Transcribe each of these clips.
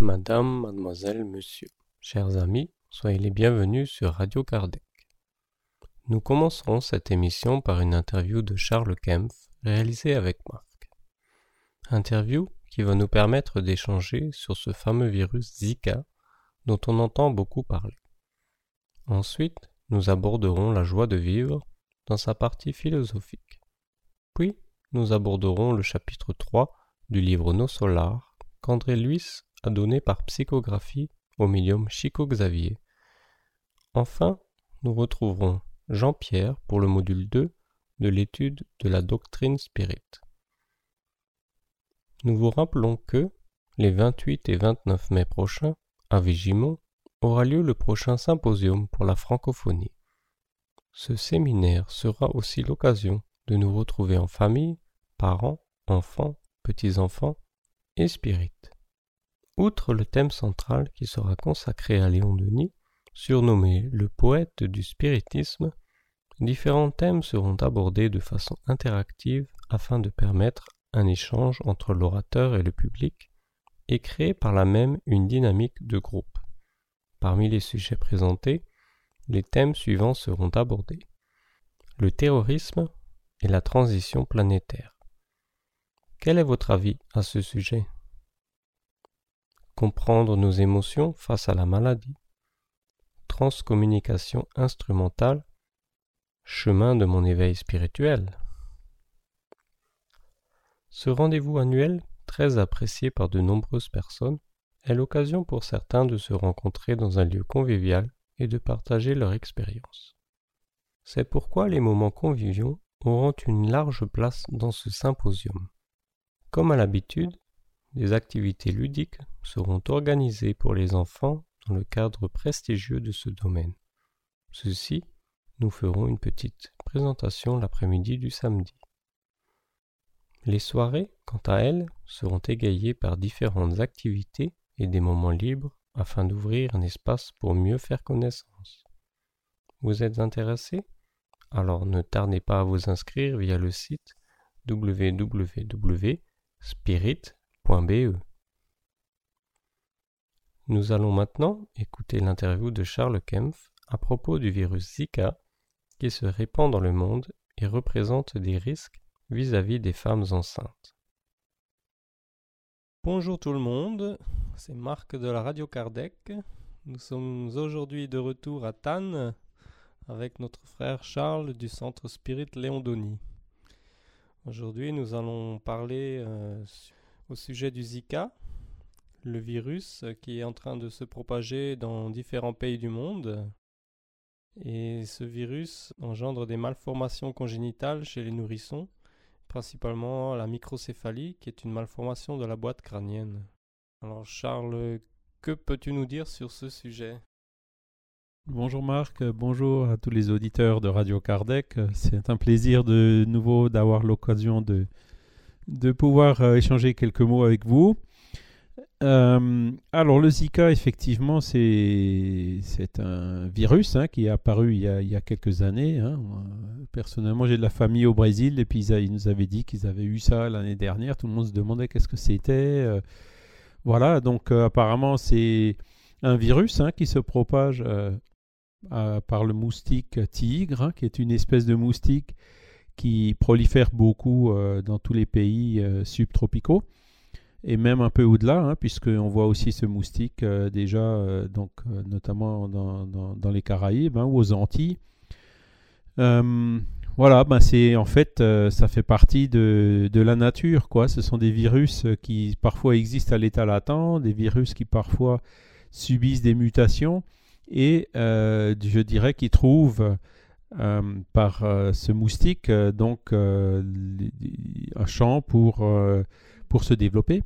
Madame, mademoiselle, monsieur, chers amis, soyez les bienvenus sur Radio Kardec. Nous commencerons cette émission par une interview de Charles Kempf réalisée avec Marc. Interview qui va nous permettre d'échanger sur ce fameux virus Zika dont on entend beaucoup parler. Ensuite, nous aborderons la joie de vivre dans sa partie philosophique. Puis, nous aborderons le chapitre 3 du livre Nos Solar qu'André Luis a donné par psychographie au médium Chico Xavier. Enfin, nous retrouverons Jean-Pierre pour le module 2 de l'étude de la doctrine spirit. Nous vous rappelons que, les 28 et 29 mai prochains, à Vigimont, aura lieu le prochain symposium pour la francophonie. Ce séminaire sera aussi l'occasion de nous retrouver en famille, parents, enfants, petits-enfants et spirites. Outre le thème central qui sera consacré à Léon Denis, surnommé le poète du spiritisme, différents thèmes seront abordés de façon interactive afin de permettre un échange entre l'orateur et le public et créer par là même une dynamique de groupe. Parmi les sujets présentés, les thèmes suivants seront abordés. Le terrorisme et la transition planétaire. Quel est votre avis à ce sujet? Comprendre nos émotions face à la maladie, transcommunication instrumentale, chemin de mon éveil spirituel. Ce rendez-vous annuel, très apprécié par de nombreuses personnes, est l'occasion pour certains de se rencontrer dans un lieu convivial et de partager leur expérience. C'est pourquoi les moments conviviaux auront une large place dans ce symposium. Comme à l'habitude, des activités ludiques seront organisées pour les enfants dans le cadre prestigieux de ce domaine. Ceci, nous ferons une petite présentation l'après-midi du samedi. Les soirées, quant à elles, seront égayées par différentes activités et des moments libres afin d'ouvrir un espace pour mieux faire connaissance. Vous êtes intéressé Alors ne tardez pas à vous inscrire via le site www.spirit E. Nous allons maintenant écouter l'interview de Charles Kempf à propos du virus Zika qui se répand dans le monde et représente des risques vis-à-vis des femmes enceintes. Bonjour tout le monde, c'est Marc de la Radio Kardec. Nous sommes aujourd'hui de retour à Tannes avec notre frère Charles du Centre Spirit Léondoni. Aujourd'hui, nous allons parler euh, au sujet du Zika, le virus qui est en train de se propager dans différents pays du monde. Et ce virus engendre des malformations congénitales chez les nourrissons, principalement la microcéphalie, qui est une malformation de la boîte crânienne. Alors Charles, que peux-tu nous dire sur ce sujet? Bonjour Marc, bonjour à tous les auditeurs de Radio Kardec. C'est un plaisir de nouveau d'avoir l'occasion de, de pouvoir euh, échanger quelques mots avec vous. Euh, alors le Zika, effectivement, c'est un virus hein, qui est apparu il y a, quelques années. Hein. Personnellement, j'ai de la famille au Brésil et puis ils, nous avaient dit qu'ils avaient eu ça l'année dernière. Tout le monde se demandait qu'est-ce que c'était. Euh. voilà, donc apparemment c'est un virus hein, qui se propage par le moustique tigre, qui est une espèce de moustique qui prolifère beaucoup euh, dans tous les pays euh, subtropicaux et même un peu au-delà, hein, puisqu'on voit aussi ce moustique euh, déjà, donc, notamment dans, dans, les Caraïbes hein, ou aux Antilles. voilà, ben c'est en fait, ça fait partie de, de, la nature, quoi. Ce sont des virus qui parfois existent à l'état latent, des virus qui parfois subissent des mutations et je dirais qu'ils trouvent euh, par euh, ce moustique euh, donc un champ pour, se développer.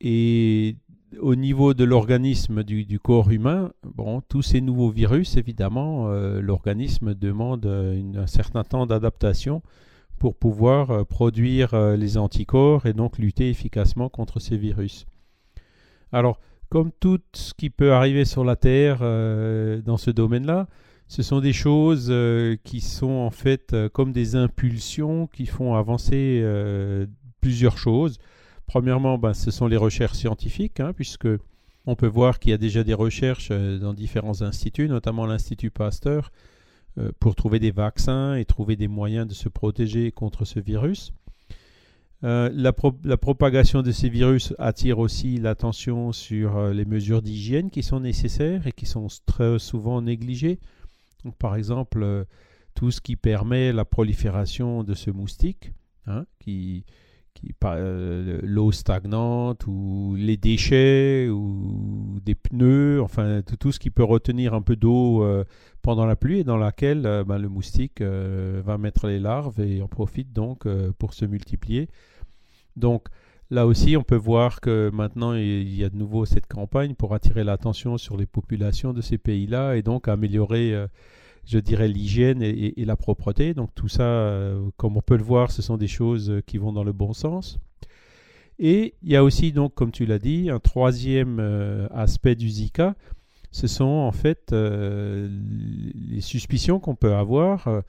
Et au niveau de l'organisme du, corps humain, bon, tous ces nouveaux virus, évidemment, l'organisme demande un certain temps d'adaptation pour pouvoir produire les anticorps et donc lutter efficacement contre ces virus. Alors, comme tout ce qui peut arriver sur la Terre dans ce domaine-là, ce sont des choses euh, qui sont en fait euh, comme des impulsions qui font avancer euh, plusieurs choses. Premièrement, ben, ce sont les recherches scientifiques, hein, puisque On peut voir qu'il y a déjà des recherches dans différents instituts, notamment l'Institut Pasteur, pour trouver des vaccins et trouver des moyens de se protéger contre ce virus. la, propagation de ces virus attire aussi l'attention sur les mesures d'hygiène qui sont nécessaires et qui sont très souvent négligées. Par exemple, tout ce qui permet la prolifération de ce moustique, hein, euh, l'eau stagnante ou les déchets ou des pneus, enfin tout, ce qui peut retenir un peu d'eau euh, pendant la pluie et dans laquelle euh, ben, le moustique va mettre les larves et en profite donc pour se multiplier. Donc là aussi, on peut voir que maintenant il y a de nouveau cette campagne pour attirer l'attention sur les populations de ces pays-là et donc améliorer je dirais, l'hygiène et, la propreté. Donc tout ça, euh, comme on peut le voir, ce sont des choses qui vont dans le bon sens. Et il y a aussi, donc, comme tu l'as dit, un troisième euh, aspect du Zika. Ce sont en fait euh, les suspicions qu'on peut avoir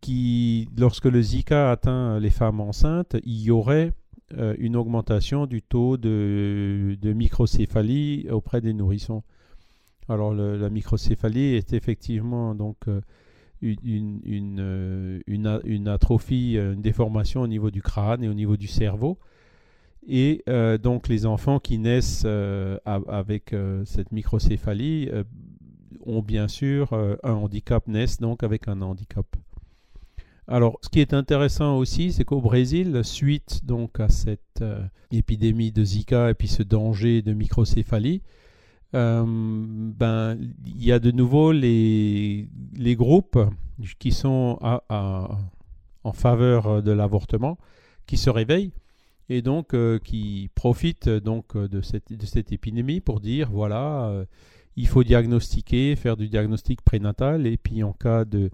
qui, lorsque le Zika atteint les femmes enceintes, il y aurait une augmentation du taux de microcéphalie auprès des nourrissons. Alors la microcéphalie est effectivement donc euh, euh, une, atrophie, euh, une déformation au niveau du crâne et au niveau du cerveau. Et donc les enfants qui naissent avec cette microcéphalie ont bien sûr un handicap, naissent donc avec un handicap. Alors, ce qui est intéressant aussi, c'est qu'au Brésil, suite donc à cette épidémie de Zika et puis ce danger de microcéphalie, euh, ben, il y a de nouveau les, les groupes qui sont en faveur de l'avortement qui se réveillent et donc euh, qui profitent donc de cette, de cette épidémie pour dire voilà, euh, il faut diagnostiquer, faire du diagnostic prénatal et puis en cas de,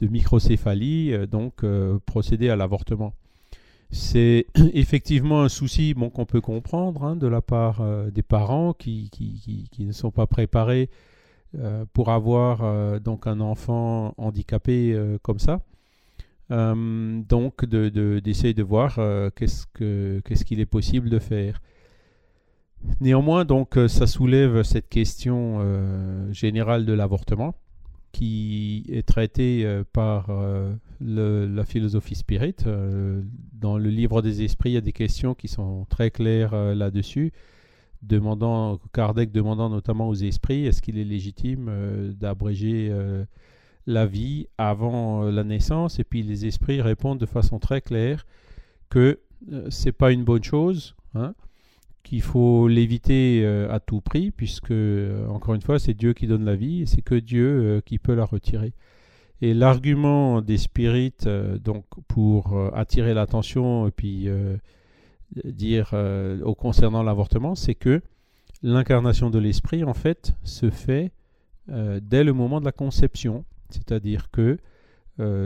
de microcéphalie, donc procéder à l'avortement. C'est effectivement un souci qu'on peut comprendre hein, de la part euh, des parents qui, ne sont pas préparés euh, pour avoir euh, donc un enfant handicapé comme ça. donc d'essayer de, de, voir qu'est-ce qu'il est possible de faire. Néanmoins, donc, ça soulève cette question générale de l'avortement qui est traité euh, par euh, la philosophie spirit. Euh, dans le livre des esprits, il y a des questions qui sont très claires là-dessus, demandant, Kardec demandant notamment aux esprits est-ce qu'il est légitime d'abréger la vie avant la naissance, et puis les esprits répondent de façon très claire que c'est pas une bonne chose. Hein, qu'il faut l'éviter euh, à tout prix, puisque, euh, encore une fois, c'est Dieu qui donne la vie et c'est que Dieu euh, qui peut la retirer. Et l'argument des spirites, donc, pour attirer l'attention et puis dire au concernant l'avortement, c'est que l'incarnation de l'esprit, en fait, se fait dès le moment de la conception. C'est-à-dire que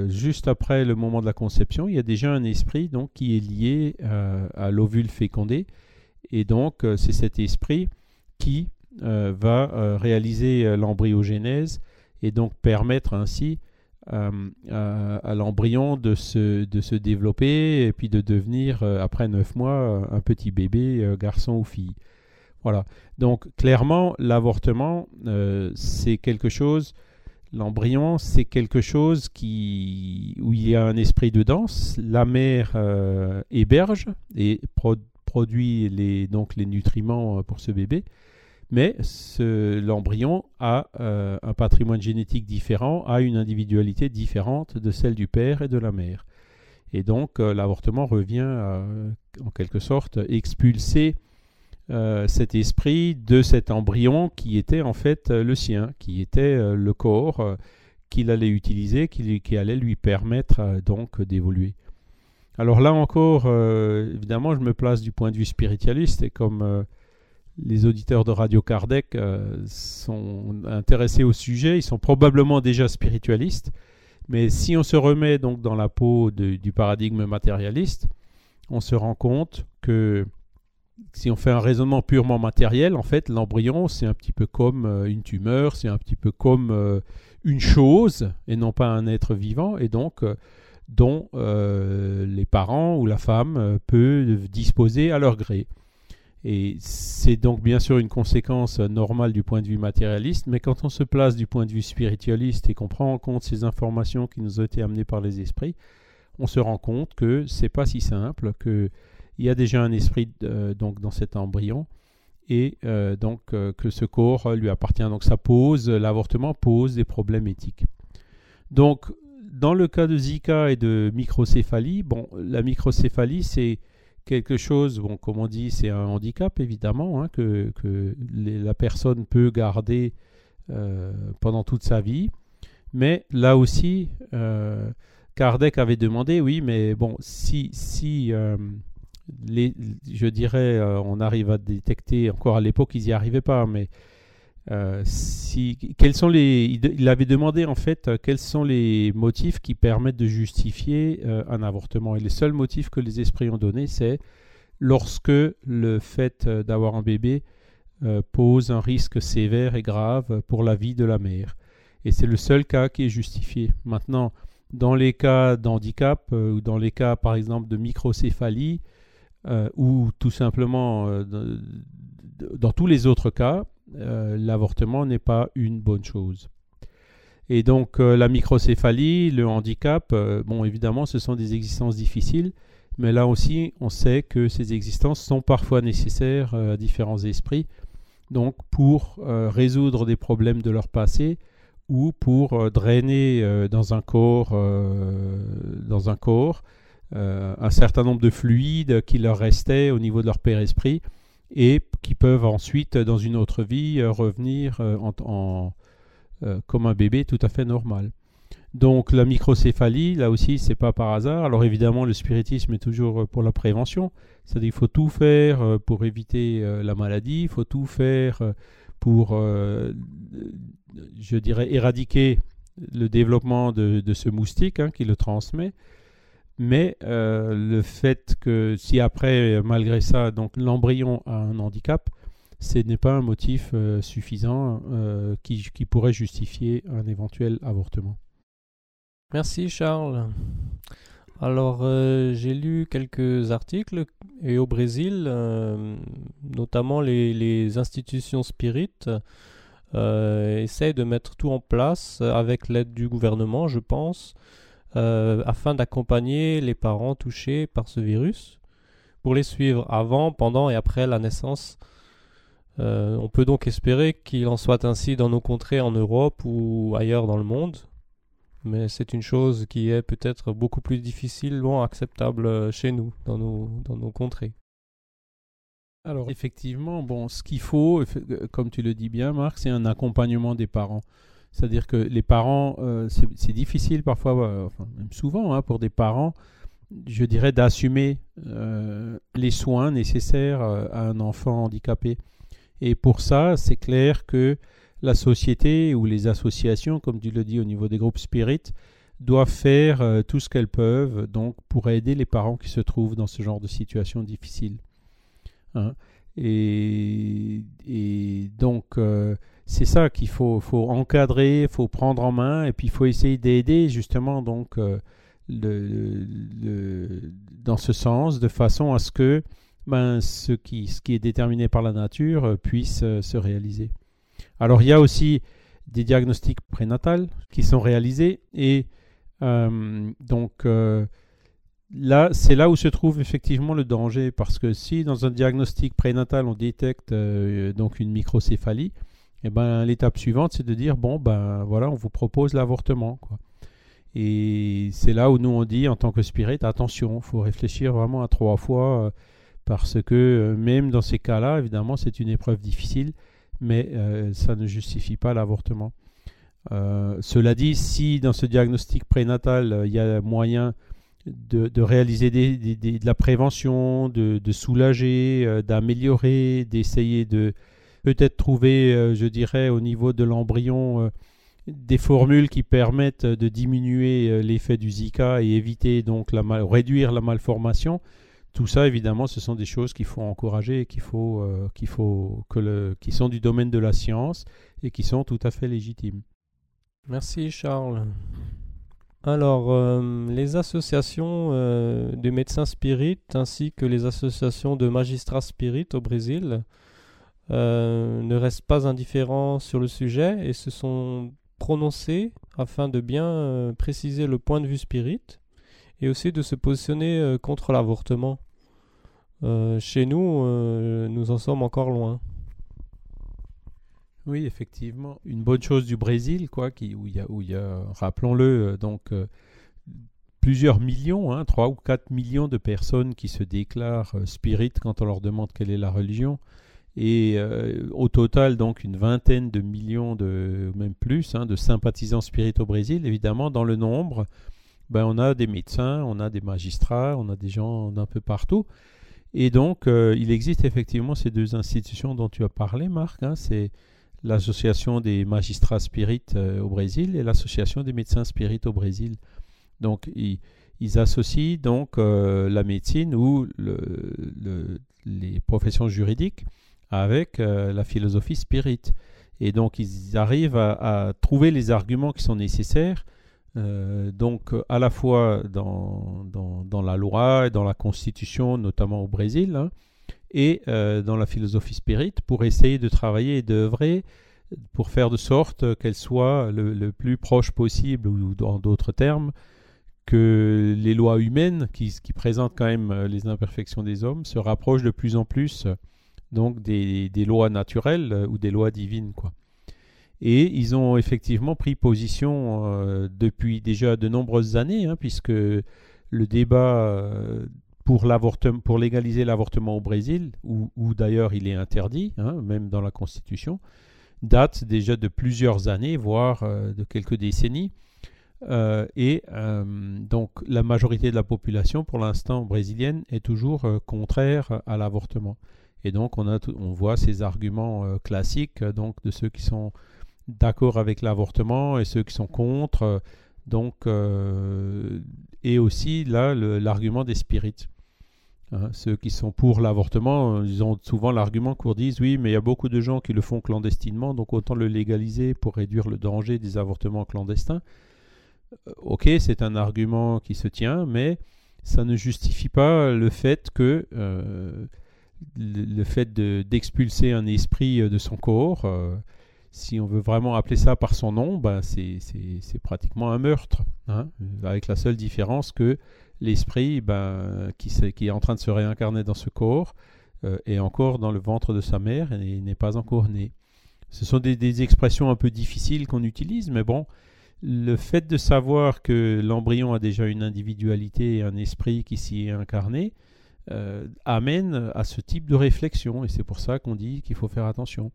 juste après le moment de la conception, il y a déjà un esprit donc, qui est lié à l'ovule fécondé et donc, euh, c'est cet esprit qui euh, va euh, réaliser l'embryogénèse et donc permettre ainsi à, l'embryon de se, de se développer et puis de devenir, après neuf mois, un petit bébé, garçon ou fille. Voilà. Donc, clairement, l'avortement, c'est quelque chose, l'embryon, c'est quelque chose qui, où il y a un esprit de danse. La mère héberge et produit les, donc les nutriments euh, pour ce bébé, mais l'embryon a euh, un patrimoine génétique différent, a une individualité différente de celle du père et de la mère. Et donc euh, l'avortement revient en quelque sorte expulser cet esprit de cet embryon qui était en fait le sien, qui était le corps qu'il allait utiliser, qui, allait lui permettre donc d'évoluer. Alors là encore, euh, évidemment, je me place du point de vue spiritualiste et comme euh, les auditeurs de Radio Kardec euh, sont intéressés au sujet, ils sont probablement déjà spiritualistes. Mais si on se remet donc dans la peau du paradigme matérialiste, on se rend compte que si on fait un raisonnement purement matériel, en fait, l'embryon, c'est un petit peu comme une tumeur, c'est un petit peu comme une chose et non pas un être vivant. Et donc, dont euh, les parents ou la femme euh, peut disposer à leur gré. Et c'est donc bien sûr une conséquence normale du point de vue matérialiste, mais quand on se place du point de vue spiritualiste et qu'on prend en compte ces informations qui nous ont été amenées par les esprits, on se rend compte que c'est pas si simple, qu'il y a déjà un esprit euh, donc dans cet embryon et donc que ce corps lui appartient. Donc ça pose, l'avortement pose des problèmes éthiques. Donc dans le cas de Zika et de microcéphalie, bon, la microcéphalie c'est quelque chose, bon, comme on dit, c'est un handicap évidemment, hein, que, la personne peut garder euh, pendant toute sa vie. Mais là aussi, Kardec avait demandé, oui, mais bon, si, si les, je dirais, euh, on arrive à détecter, encore à l'époque, ils n'y arrivaient pas, mais euh, quels sont les, il, avait demandé en fait euh, quels sont les motifs qui permettent de justifier un avortement. Et les seuls motifs que les esprits ont donnés, c'est lorsque le fait d'avoir un bébé pose un risque sévère et grave pour la vie de la mère. Et c'est le seul cas qui est justifié. Maintenant, dans les cas d'handicap ou dans les cas par exemple de microcéphalie, euh, ou tout simplement, euh, dans, tous les autres cas, euh, l'avortement n'est pas une bonne chose. Et donc la microcéphalie, le handicap, bon évidemment ce sont des existences difficiles, mais là aussi on sait que ces existences sont parfois nécessaires à différents esprits, donc pour résoudre des problèmes de leur passé ou pour drainer dans un corps, dans un corps euh, un certain nombre de fluides qui leur restaient au niveau de leur père-esprit et qui peuvent ensuite, dans une autre vie, euh, revenir euh, en, comme un bébé tout à fait normal. Donc la microcéphalie, là aussi, c'est pas par hasard. Alors évidemment, le spiritisme est toujours pour la prévention, c'est-à-dire qu'il faut tout faire pour éviter la maladie, il faut tout faire pour, je dirais, éradiquer le développement de, ce moustique hein, qui le transmet. Mais euh, le fait que si après, malgré ça, donc l'embryon a un handicap, ce n'est pas un motif euh, suffisant euh, qui, pourrait justifier un éventuel avortement. Merci Charles. Alors j'ai lu quelques articles et au Brésil, notamment les, les, institutions spirites essayent de mettre tout en place avec l'aide du gouvernement, je pense, euh, afin d'accompagner les parents touchés par ce virus pour les suivre avant, pendant et après la naissance. Euh, on peut donc espérer qu'il en soit ainsi dans nos contrées en Europe ou ailleurs dans le monde, mais c'est une chose qui est peut-être beaucoup plus difficile, loin acceptable euh, chez nous, dans nos, dans nos contrées. Alors effectivement, bon, ce qu'il faut, comme tu le dis bien, Marc, c'est un accompagnement des parents. C'est-à-dire que les parents, euh, c'est difficile parfois, euh, même souvent, hein, pour des parents, je dirais, d'assumer euh, les soins nécessaires à un enfant handicapé. Et pour ça, c'est clair que la société ou les associations, comme tu le dis au niveau des groupes spirites, doivent faire tout ce qu'elles peuvent donc pour aider les parents qui se trouvent dans ce genre de situation difficile. Hein. Et, et, donc, c'est ça qu'il faut, encadrer, il faut prendre en main, et puis il faut essayer d'aider justement donc euh, dans ce sens, de façon à ce que ben, ce, qui, est déterminé par la nature euh, puisse euh, se réaliser. Alors il y a aussi des diagnostics prénatals qui sont réalisés, et donc là, c'est là où se trouve effectivement le danger, parce que si dans un diagnostic prénatal on détecte donc une microcéphalie, eh ben, l'étape suivante, c'est de dire bon, ben voilà, on vous propose l'avortement. Quoi. Et c'est là où nous on dit en tant que spirit, attention, il faut réfléchir vraiment à trois fois, euh, parce que euh, même dans ces cas-là, évidemment, c'est une épreuve difficile, mais euh, ça ne justifie pas l'avortement. cela dit, si dans ce diagnostic prénatal, il y a moyen de, réaliser de la prévention, de, de soulager, d'améliorer, d'essayer de, peut-être trouver, euh, je dirais, au niveau de l'embryon, euh, des formules qui permettent de diminuer euh, l'effet du Zika et éviter donc la réduire la malformation. Tout ça, évidemment, ce sont des choses qu'il faut encourager et qu'il faut, qu'il faut que le, qui sont du domaine de la science et qui sont tout à fait légitimes. Merci Charles. Alors, euh, les associations euh, de médecins spirites ainsi que les associations de magistrats spirites au Brésil euh, ne restent pas indifférents sur le sujet et se sont prononcés afin de bien préciser le point de vue spirit et aussi de se positionner contre l'avortement. chez nous, nous en sommes encore loin. Oui, effectivement. Une bonne chose du Brésil, quoi, où il y a, rappelons-le, euh, donc euh, plusieurs millions, hein, 3 ou 4 millions de personnes qui se déclarent euh, spirites quand on leur demande quelle est la religion. Et au total, donc, une vingtaine de millions, de, même plus, hein, de sympathisants spirites au Brésil. Évidemment, dans le nombre, ben, on a des médecins, on a des magistrats, on a des gens d'un peu partout. Et donc, il existe effectivement ces deux institutions dont tu as parlé, Marc. Hein, c'est l'association des magistrats spirites euh, au Brésil et l'association des médecins spirites au Brésil. Donc, ils, associent donc euh, la médecine ou les professions juridiques avec euh, la philosophie spirite. Et donc, ils arrivent à, trouver les arguments qui sont nécessaires, donc à la fois dans, dans, la loi et dans la constitution, notamment au Brésil, hein, et euh, dans la philosophie spirit pour essayer de travailler et d'œuvrer pour faire de sorte qu'elle soit le, plus proche possible, ou en d'autres termes, que les lois humaines, qui, qui, présentent quand même euh, les imperfections des hommes, se rapprochent de plus en plus donc des, lois naturelles euh, ou des lois divines. Quoi. Et ils ont effectivement pris position depuis déjà de nombreuses années, hein, puisque le débat pour, pour légaliser l'avortement au Brésil, où, d'ailleurs il est interdit, hein, même dans la Constitution, date déjà de plusieurs années, voire euh, de quelques décennies. Euh, et euh, donc la majorité de la population, pour l'instant brésilienne, est toujours contraire à l'avortement. Et donc on, a on voit ces arguments classiques donc de ceux qui sont d'accord avec l'avortement et ceux qui sont contre. donc, et aussi là l'argument des spirites. Hein, ceux qui sont pour l'avortement, euh, ils ont souvent l'argument qu'on dise oui, mais il y a beaucoup de gens qui le font clandestinement, donc autant le légaliser pour réduire le danger des avortements clandestins. Euh, ok, c'est un argument qui se tient, mais ça ne justifie pas le fait que euh, le, fait d'expulser un esprit de son corps, si on veut vraiment appeler ça par son nom, ben c'est pratiquement un meurtre, hein, avec la seule différence que l'esprit ben, qui, qui, est en train de se réincarner dans ce corps euh, est encore dans le ventre de sa mère et n'est pas encore né. Ce sont des, expressions un peu difficiles qu'on utilise, mais bon, le fait de savoir que l'embryon a déjà une individualité et un esprit qui s'y est incarné euh, amène à ce type de réflexion, et c'est pour ça qu'on dit qu'il faut faire attention.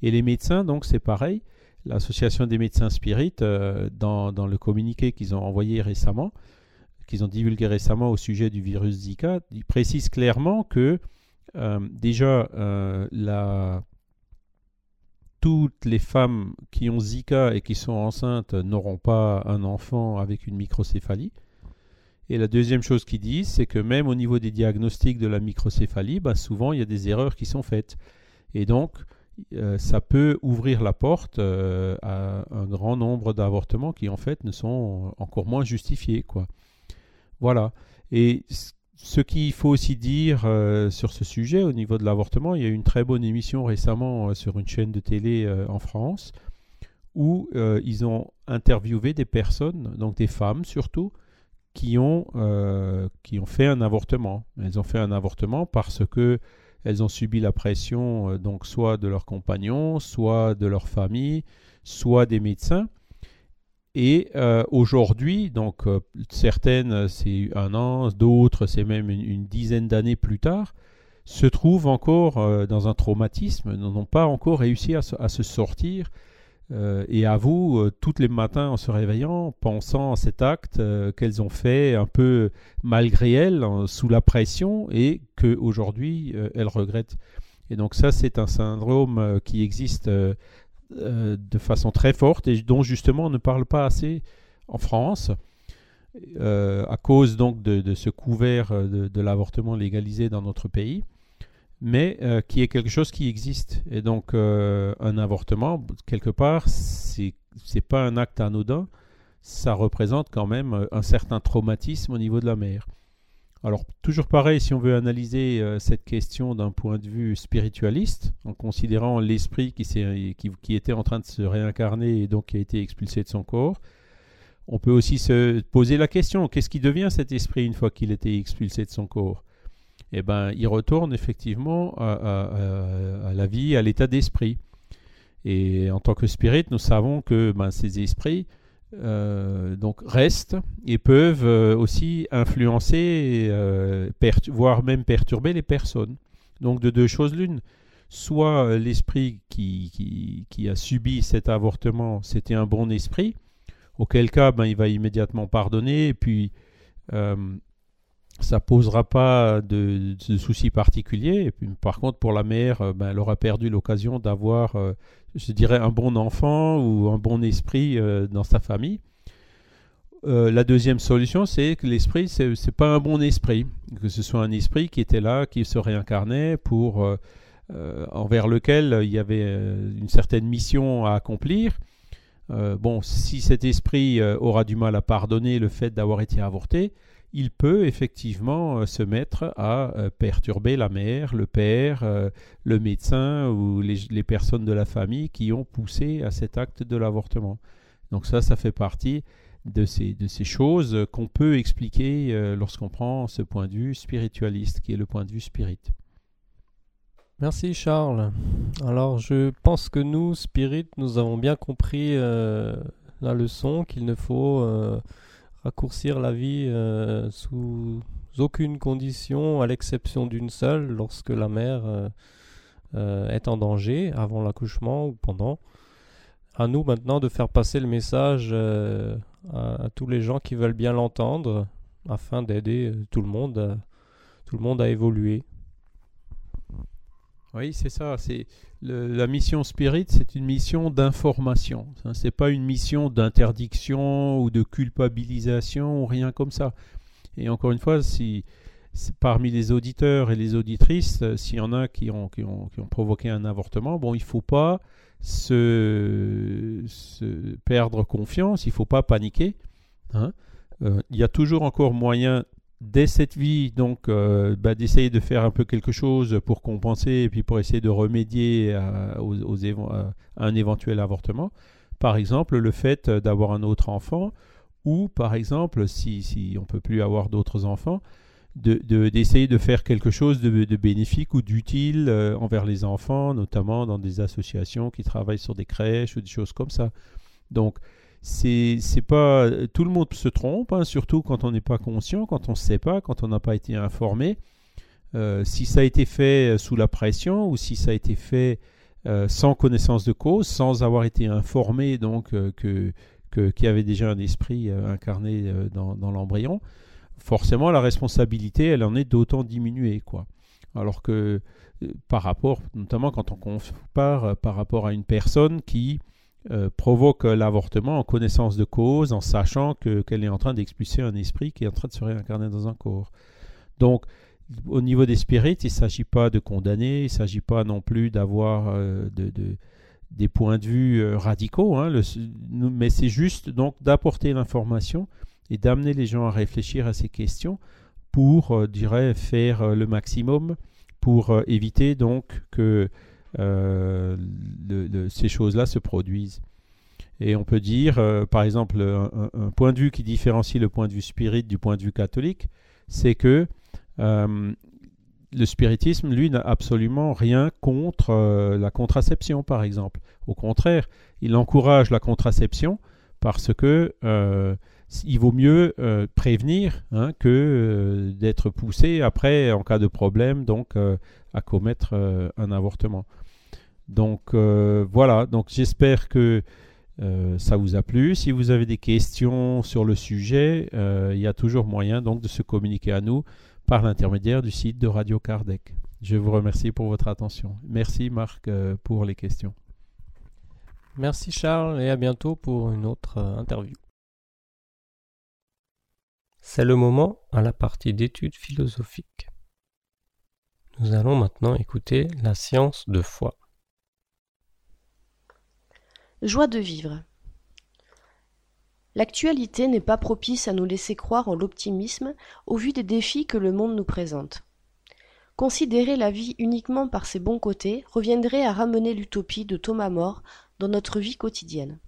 Et les médecins, donc, c'est pareil. L'association des médecins spirites, euh, dans, dans, le communiqué qu'ils ont envoyé récemment, qu'ils ont divulgué récemment au sujet du virus Zika, ils précisent clairement que euh, déjà la... toutes les femmes qui ont Zika et qui sont enceintes n'auront pas un enfant avec une microcéphalie. Et la deuxième chose qu'ils disent, c'est que même au niveau des diagnostics de la microcéphalie, bah, souvent il y a des erreurs qui sont faites. Et donc, euh, ça peut ouvrir la porte à un grand nombre d'avortements qui en fait ne sont encore moins justifiés. Voilà. Et ce qu'il faut aussi dire euh, sur ce sujet au niveau de l'avortement, il y a eu une très bonne émission récemment euh, sur une chaîne de télé euh, en France où ils ont interviewé des personnes, donc des femmes surtout, qui ont, qui ont fait un avortement. Elles ont fait un avortement parce que elles ont subi la pression donc soit de leurs compagnons, soit de leur famille, soit des médecins. Et euh, aujourd'hui, donc euh, certaines c'est un an, d'autres c'est même une, dizaine d'années plus tard, se trouvent encore euh, dans un traumatisme, n'ont pas encore réussi à, se sortir et avouent tous les matins en se réveillant, pensant à cet acte qu'elles ont fait un peu malgré elles, sous la pression, et qu'aujourd'hui elles regrettent. Et donc ça, c'est un syndrome qui existe euh, de façon très forte et dont justement on ne parle pas assez en France. Euh, à cause donc de, ce couvert euh, de, l'avortement légalisé dans notre pays, mais qui est quelque chose qui existe. Et donc un avortement, quelque part, c'est n'est pas un acte anodin, ça représente quand même un certain traumatisme au niveau de la mère. Alors, toujours pareil, si on veut analyser euh, cette question d'un point de vue spiritualiste, en considérant l'esprit qui, qui, était en train de se réincarner et donc qui a été expulsé de son corps, on peut aussi se poser la question qu'est-ce qui devient cet esprit une fois qu'il était expulsé de son corps? Eh bien, il retourne effectivement à, la vie, à l'état d'esprit. Et en tant que spirit, nous savons que ben, ces esprits euh, donc restent et peuvent euh, aussi influencer, euh, voire même perturber les personnes. Donc de deux choses l'une. Soit l'esprit qui, qui, a subi cet avortement, c'était un bon esprit, auquel cas ben, il va immédiatement pardonner, et puis ça posera pas de, soucis particuliers. Par contre, pour la mère, ben, elle aura perdu l'occasion d'avoir je dirais, un bon enfant ou un bon esprit euh, dans sa famille. Euh, la deuxième solution, c'est que l'esprit, ce n'est pas un bon esprit, que ce soit un esprit qui était là, qui se réincarnait pour, euh, envers lequel il y avait une certaine mission à accomplir. bon, si cet esprit aura du mal à pardonner le fait d'avoir été avorté, il peut effectivement euh, se mettre à euh, perturber la mère, le père, euh, le médecin ou les, personnes de la famille qui ont poussé à cet acte de l'avortement. Donc ça, ça fait partie de ces, choses qu'on peut expliquer lorsqu'on prend ce point de vue spiritualiste, qui est le point de vue spirit. Merci Charles. Alors je pense que nous, spirit, nous avons bien compris la leçon qu'il ne faut raccourcir la vie euh, sous aucune condition, à l'exception d'une seule, lorsque la mère euh, euh, est en danger, avant l'accouchement ou pendant. À nous maintenant de faire passer le message à, tous les gens qui veulent bien l'entendre, afin d'aider tout le monde, tout le monde à évoluer. Oui, c'est ça. C'est la mission Spirit, c'est une mission d'information. Ce n'est pas une mission d'interdiction ou de culpabilisation ou rien comme ça. Et encore une fois, si parmi les auditeurs et les auditrices, euh, s'il y en a qui ont, qui ont, provoqué un avortement, bon, il ne faut pas se, perdre confiance, il ne faut pas paniquer. Hein. Euh, il y a toujours encore moyen dès cette vie, donc, euh, bah, d'essayer de faire un peu quelque chose pour compenser et puis pour essayer de remédier à, un éventuel avortement. Par exemple, le fait d'avoir un autre enfant, ou par exemple, si, on ne peut plus avoir d'autres enfants, d'essayer de, faire quelque chose de, bénéfique ou d'utile euh, envers les enfants, notamment dans des associations qui travaillent sur des crèches ou des choses comme ça. Donc, c'est pas tout le monde se trompe, hein, surtout quand on n'est pas conscient, quand on ne sait pas, quand on n'a pas été informé. Euh, si ça a été fait sous la pression ou si ça a été fait euh, sans connaissance de cause, sans avoir été informé donc euh, que qu'il y avait déjà un esprit incarné dans, dans l'embryon, forcément la responsabilité elle en est d'autant diminuée quoi. Alors que par rapport, notamment quand on compare par rapport à une personne qui euh, provoque l'avortement en connaissance de cause, en sachant qu'elle est en train d'expulser un esprit qui est en train de se réincarner dans un corps. Donc, au niveau des spirites, il ne s'agit pas de condamner, il ne s'agit pas non plus d'avoir euh, de, des points de vue euh, radicaux, hein, mais c'est juste donc d'apporter l'information et d'amener les gens à réfléchir à ces questions pour, dirais, faire le maximum pour éviter donc que euh, ces choses-là se produisent. Et on peut dire, euh, par exemple, un, point de vue qui différencie le point de vue spirit du point de vue catholique, c'est que euh, le spiritisme, lui, n'a absolument rien contre la contraception, par exemple. Au contraire, il encourage la contraception parce que il vaut mieux prévenir hein, que d'être poussé après, en cas de problème, donc à commettre un avortement. Donc euh, voilà, donc j'espère que euh, ça vous a plu. Si vous avez des questions sur le sujet, euh, il y a toujours moyen donc de se communiquer à nous par l'intermédiaire du site de Radio Kardec. Je vous remercie pour votre attention. Merci Marc pour les questions. Merci Charles et à bientôt pour une autre interview. C'est le moment à la partie d'études philosophiques. Nous allons maintenant écouter la science de foi. Joie de vivre. L'actualité n'est pas propice à nous laisser croire en l'optimisme au vu des défis que le monde nous présente. Considérer la vie uniquement par ses bons côtés reviendrait à ramener l'utopie de Thomas More dans notre vie quotidienne.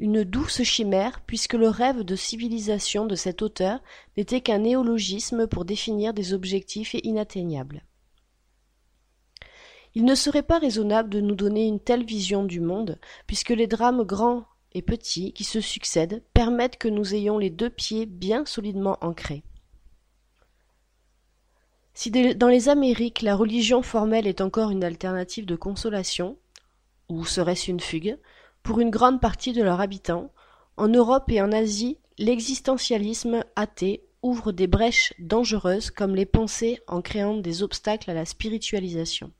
Une douce chimère, puisque le rêve de civilisation de cet auteur n'était qu'un néologisme pour définir des objectifs inatteignables. Il ne serait pas raisonnable de nous donner une telle vision du monde, puisque les drames grands et petits qui se succèdent permettent que nous ayons les deux pieds bien solidement ancrés. Si dans les Amériques la religion formelle est encore une alternative de consolation, ou serait-ce une fugue, pour une grande partie de leurs habitants, en Europe et en Asie, l'existentialisme athée ouvre des brèches dangereuses comme les pensées en créant des obstacles à la spiritualisation.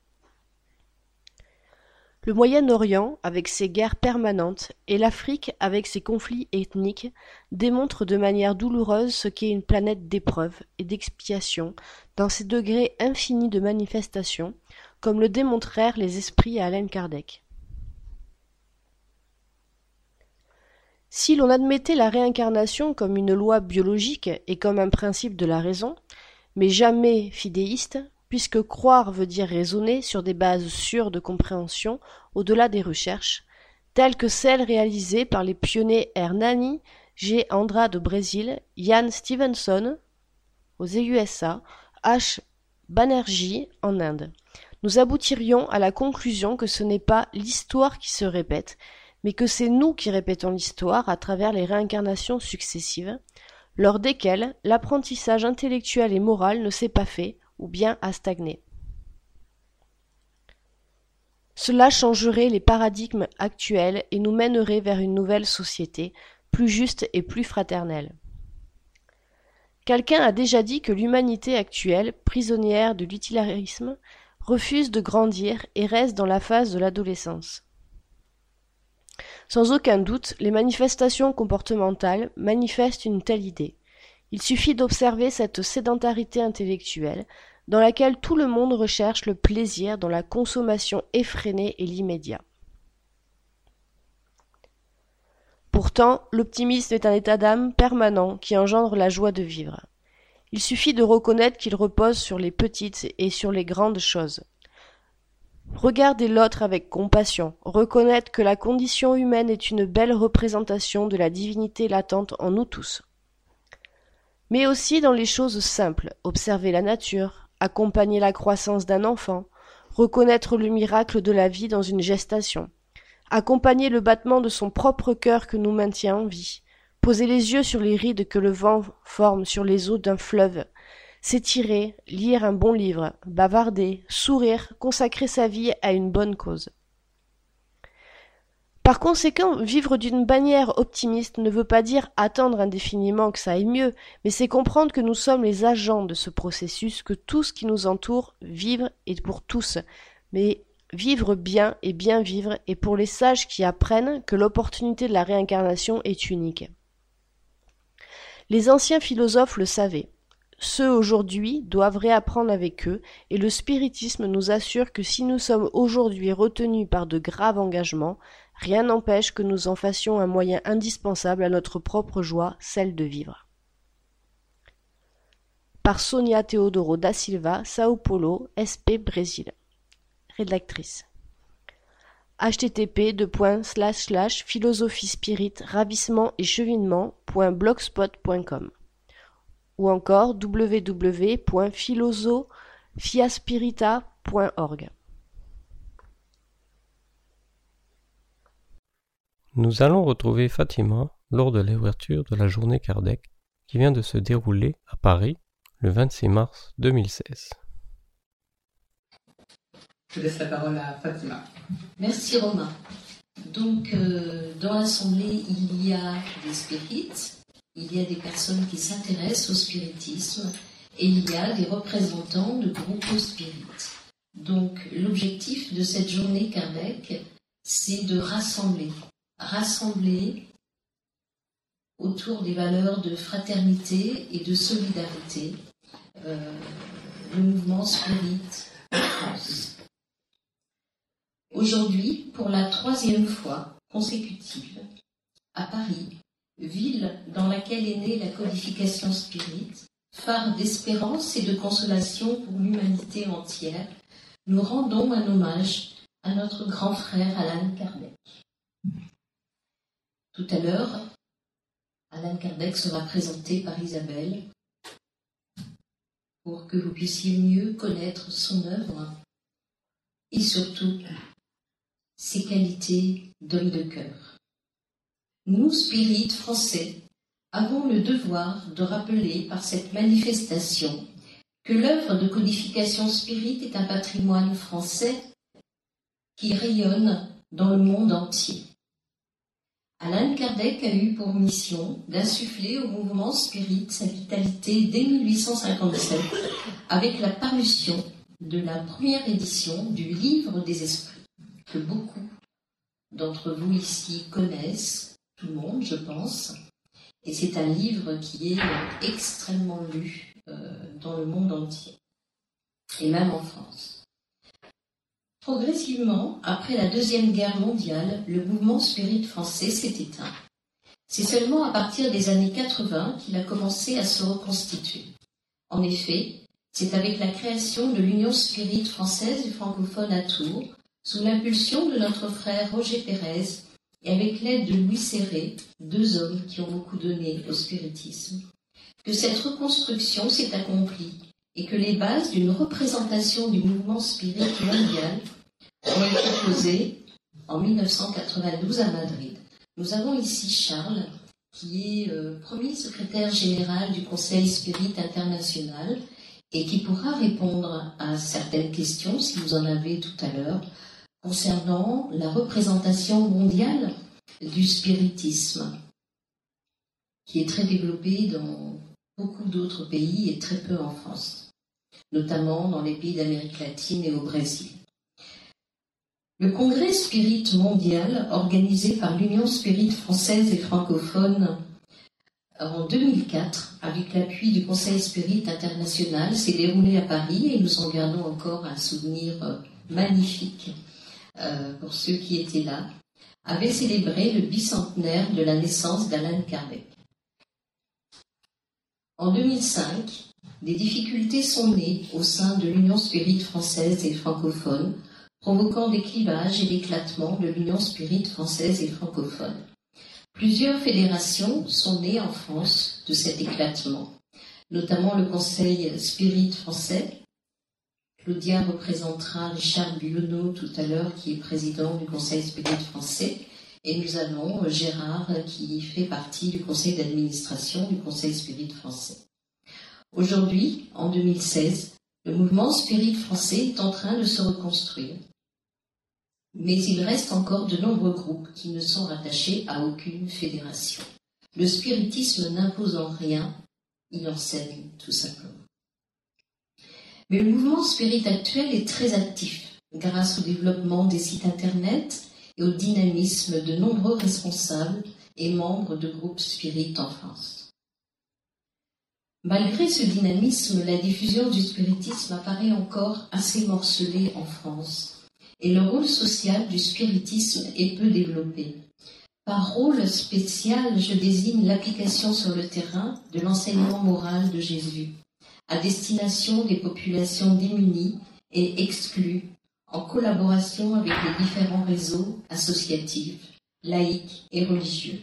Le Moyen-Orient, avec ses guerres permanentes, et l'Afrique, avec ses conflits ethniques, démontrent de manière douloureuse ce qu'est une planète d'épreuves et d'expiation dans ses degrés infinis de manifestation, comme le démontrèrent les esprits à Alain Kardec. Si l'on admettait la réincarnation comme une loi biologique et comme un principe de la raison, mais jamais fidéiste, puisque croire veut dire raisonner sur des bases sûres de compréhension au-delà des recherches, telles que celles réalisées par les pionniers Hernani, G. Andrade au Brésil, Ian Stevenson aux USA, H. Banerjee en Inde. Nous aboutirions à la conclusion que ce n'est pas l'histoire qui se répète, mais que c'est nous qui répétons l'histoire à travers les réincarnations successives, lors desquelles l'apprentissage intellectuel et moral ne s'est pas fait, ou bien à stagner. Cela changerait les paradigmes actuels et nous mènerait vers une nouvelle société, plus juste et plus fraternelle. Quelqu'un a déjà dit que l'humanité actuelle, prisonnière de l'utilitarisme, refuse de grandir et reste dans la phase de l'adolescence. Sans aucun doute, les manifestations comportementales manifestent une telle idée. Il suffit d'observer cette sédentarité intellectuelle, dans laquelle tout le monde recherche le plaisir dans la consommation effrénée et l'immédiat. Pourtant, l'optimisme est un état d'âme permanent qui engendre la joie de vivre. Il suffit de reconnaître qu'il repose sur les petites et sur les grandes choses. Regarder l'autre avec compassion, reconnaître que la condition humaine est une belle représentation de la divinité latente en nous tous. Mais aussi dans les choses simples, observer la nature, accompagner la croissance d'un enfant, reconnaître le miracle de la vie dans une gestation, accompagner le battement de son propre cœur que nous maintient en vie, poser les yeux sur les rides que le vent forme sur les eaux d'un fleuve, s'étirer, lire un bon livre, bavarder, sourire, consacrer sa vie à une bonne cause. Par conséquent, vivre d'une manière optimiste ne veut pas dire attendre indéfiniment que ça aille mieux, mais c'est comprendre que nous sommes les agents de ce processus, que tout ce qui nous entoure, vivre est pour tous, mais vivre bien et bien vivre est pour les sages qui apprennent que l'opportunité de la réincarnation est unique. Les anciens philosophes le savaient. Ceux aujourd'hui doivent réapprendre avec eux, et le spiritisme nous assure que si nous sommes aujourd'hui retenus par de graves engagements, Rien n'empêche que nous en fassions un moyen indispensable à notre propre joie, celle de vivre. Par Sonia Teodoro da Silva, Sao Paulo, SP Brésil. Rédactrice. http philosophie spirit ravissement et cheminement.blogspot.com ou encore www.philosophiaspirita.org. Nous allons retrouver Fatima lors de l'ouverture de la journée Kardec qui vient de se dérouler à Paris le 26 mars 2016. Je laisse la parole à Fatima. Merci Romain. Donc, euh, dans l'Assemblée, il y a des spirites, il y a des personnes qui s'intéressent au spiritisme et il y a des représentants de groupes spirites. Donc, l'objectif de cette journée Kardec, c'est de rassembler rassembler autour des valeurs de fraternité et de solidarité euh, le mouvement Spirit en France. Aujourd'hui, pour la troisième fois consécutive, à Paris, ville dans laquelle est née la codification spirite, phare d'espérance et de consolation pour l'humanité entière, nous rendons un hommage à notre grand frère Alan Kardec. Tout à l'heure, Alan Kardec sera présenté par Isabelle pour que vous puissiez mieux connaître son œuvre et surtout ses qualités d'homme de cœur. Nous, spirites français, avons le devoir de rappeler par cette manifestation que l'œuvre de codification spirite est un patrimoine français qui rayonne dans le monde entier. Alain Kardec a eu pour mission d'insuffler au mouvement spirit sa vitalité dès 1857 avec la parution de la première édition du Livre des Esprits, que beaucoup d'entre vous ici connaissent, monde je pense, et c'est un livre qui est extrêmement lu euh, dans le monde entier, et même en France. Progressivement, après la Deuxième Guerre mondiale, le mouvement spirit français s'est éteint. C'est seulement à partir des années 80 qu'il a commencé à se reconstituer. En effet, c'est avec la création de l'Union Spirit française et francophone à Tours, sous l'impulsion de notre frère Roger Pérez et avec l'aide de Louis Serré, deux hommes qui ont beaucoup donné au spiritisme, que cette reconstruction s'est accomplie et que les bases d'une représentation du mouvement spirit mondial ont été posées en 1992 à Madrid. Nous avons ici Charles, qui est euh, premier secrétaire général du Conseil Spirit International et qui pourra répondre à certaines questions, si vous en avez tout à l'heure, concernant la représentation mondiale du spiritisme, qui est très développé dans beaucoup d'autres pays et très peu en France, notamment dans les pays d'Amérique latine et au Brésil. Le congrès spirit mondial, organisé par l'Union spirit française et francophone en 2004, avec l'appui du Conseil Spirit International, s'est déroulé à Paris et nous en gardons encore un souvenir magnifique euh, pour ceux qui étaient là, avait célébré le bicentenaire de la naissance d'Alan Kardec. En 2005, des difficultés sont nées au sein de l'Union Spirit française et francophone, provoquant des clivages et l'éclatement de l'Union Spirit française et francophone. Plusieurs fédérations sont nées en France de cet éclatement, notamment le Conseil Spirit français. Claudia représentera Richard Bionneau tout à l'heure, qui est président du Conseil Spirit français. Et nous avons Gérard, qui fait partie du conseil d'administration du Conseil Spirit français. Aujourd'hui, en 2016, le mouvement Spirit français est en train de se reconstruire mais il reste encore de nombreux groupes qui ne sont rattachés à aucune fédération. Le spiritisme n'impose en rien, il enseigne tout simplement. Mais le mouvement spirit actuel est très actif grâce au développement des sites internet et au dynamisme de nombreux responsables et membres de groupes spirit en France. Malgré ce dynamisme, la diffusion du spiritisme apparaît encore assez morcelée en France et le rôle social du spiritisme est peu développé. Par rôle spécial, je désigne l'application sur le terrain de l'enseignement moral de Jésus, à destination des populations démunies et exclues, en collaboration avec les différents réseaux associatifs, laïcs et religieux.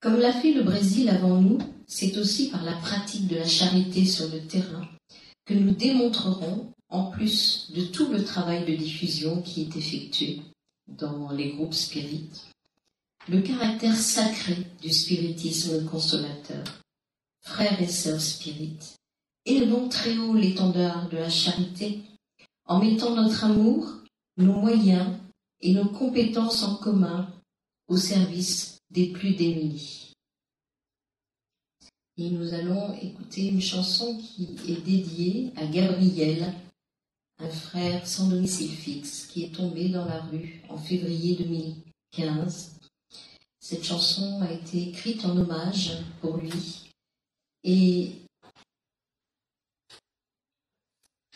Comme l'a fait le Brésil avant nous, c'est aussi par la pratique de la charité sur le terrain que nous démontrerons en plus de tout le travail de diffusion qui est effectué dans les groupes spirites, le caractère sacré du spiritisme consolateur. Frères et sœurs spirites, élevons très haut l'étendard de la charité en mettant notre amour, nos moyens et nos compétences en commun au service des plus démunis. Et nous allons écouter une chanson qui est dédiée à Gabriel, un frère sans domicile fixe qui est tombé dans la rue en février 2015. Cette chanson a été écrite en hommage pour lui et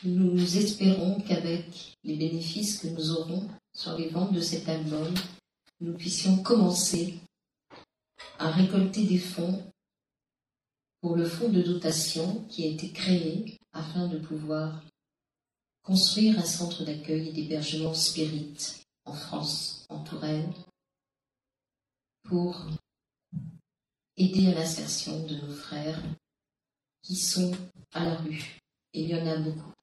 nous espérons qu'avec les bénéfices que nous aurons sur les ventes de cet album, nous puissions commencer a récolté des fonds pour le fonds de dotation qui a été créé afin de pouvoir construire un centre d'accueil et d'hébergement spirit en France, en Touraine, pour aider à l'insertion de nos frères qui sont à la rue. Et il y en a beaucoup.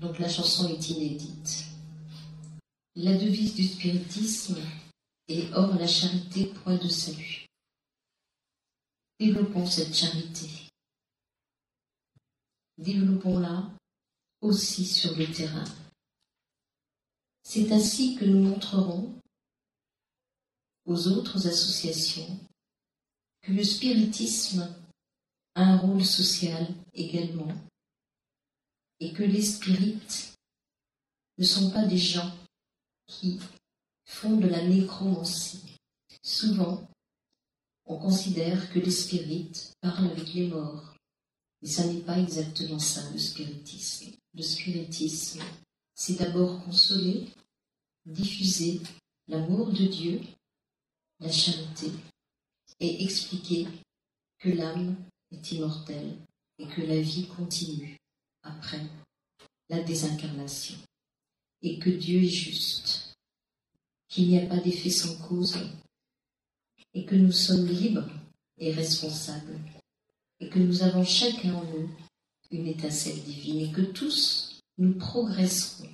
Donc la chanson est inédite. La devise du spiritisme est Hors la charité, point de salut. Développons cette charité. Développons-la aussi sur le terrain. C'est ainsi que nous montrerons aux autres associations que le spiritisme a un rôle social également et que les spirites ne sont pas des gens qui font de la nécromancie. Souvent, on considère que les spirites parlent avec les morts, mais ça n'est pas exactement ça le spiritisme. Le spiritisme, c'est d'abord consoler, diffuser l'amour de Dieu, la charité, et expliquer que l'âme est immortelle et que la vie continue après la désincarnation, et que Dieu est juste, qu'il n'y a pas d'effet sans cause, et que nous sommes libres et responsables, et que nous avons chacun en nous une étincelle divine, et que tous nous progresserons,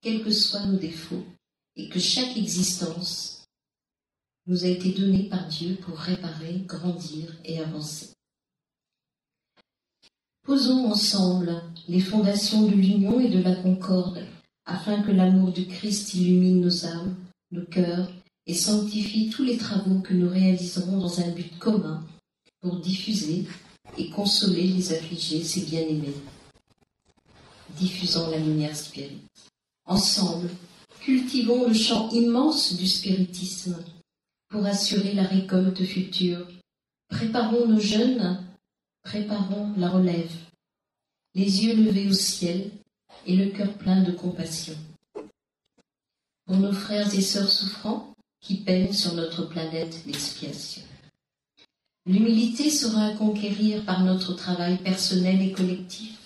quels que soient nos défauts, et que chaque existence nous a été donnée par Dieu pour réparer, grandir et avancer. Posons ensemble les fondations de l'union et de la concorde, afin que l'amour du Christ illumine nos âmes, nos cœurs, et sanctifie tous les travaux que nous réaliserons dans un but commun pour diffuser et consoler les affligés, ses bien-aimés. Diffusons la lumière spirite. Ensemble, cultivons le champ immense du spiritisme pour assurer la récolte future. Préparons nos jeunes Préparons la relève, les yeux levés au ciel et le cœur plein de compassion. Pour nos frères et sœurs souffrants qui peinent sur notre planète l'expiation. L'humilité sera à conquérir par notre travail personnel et collectif,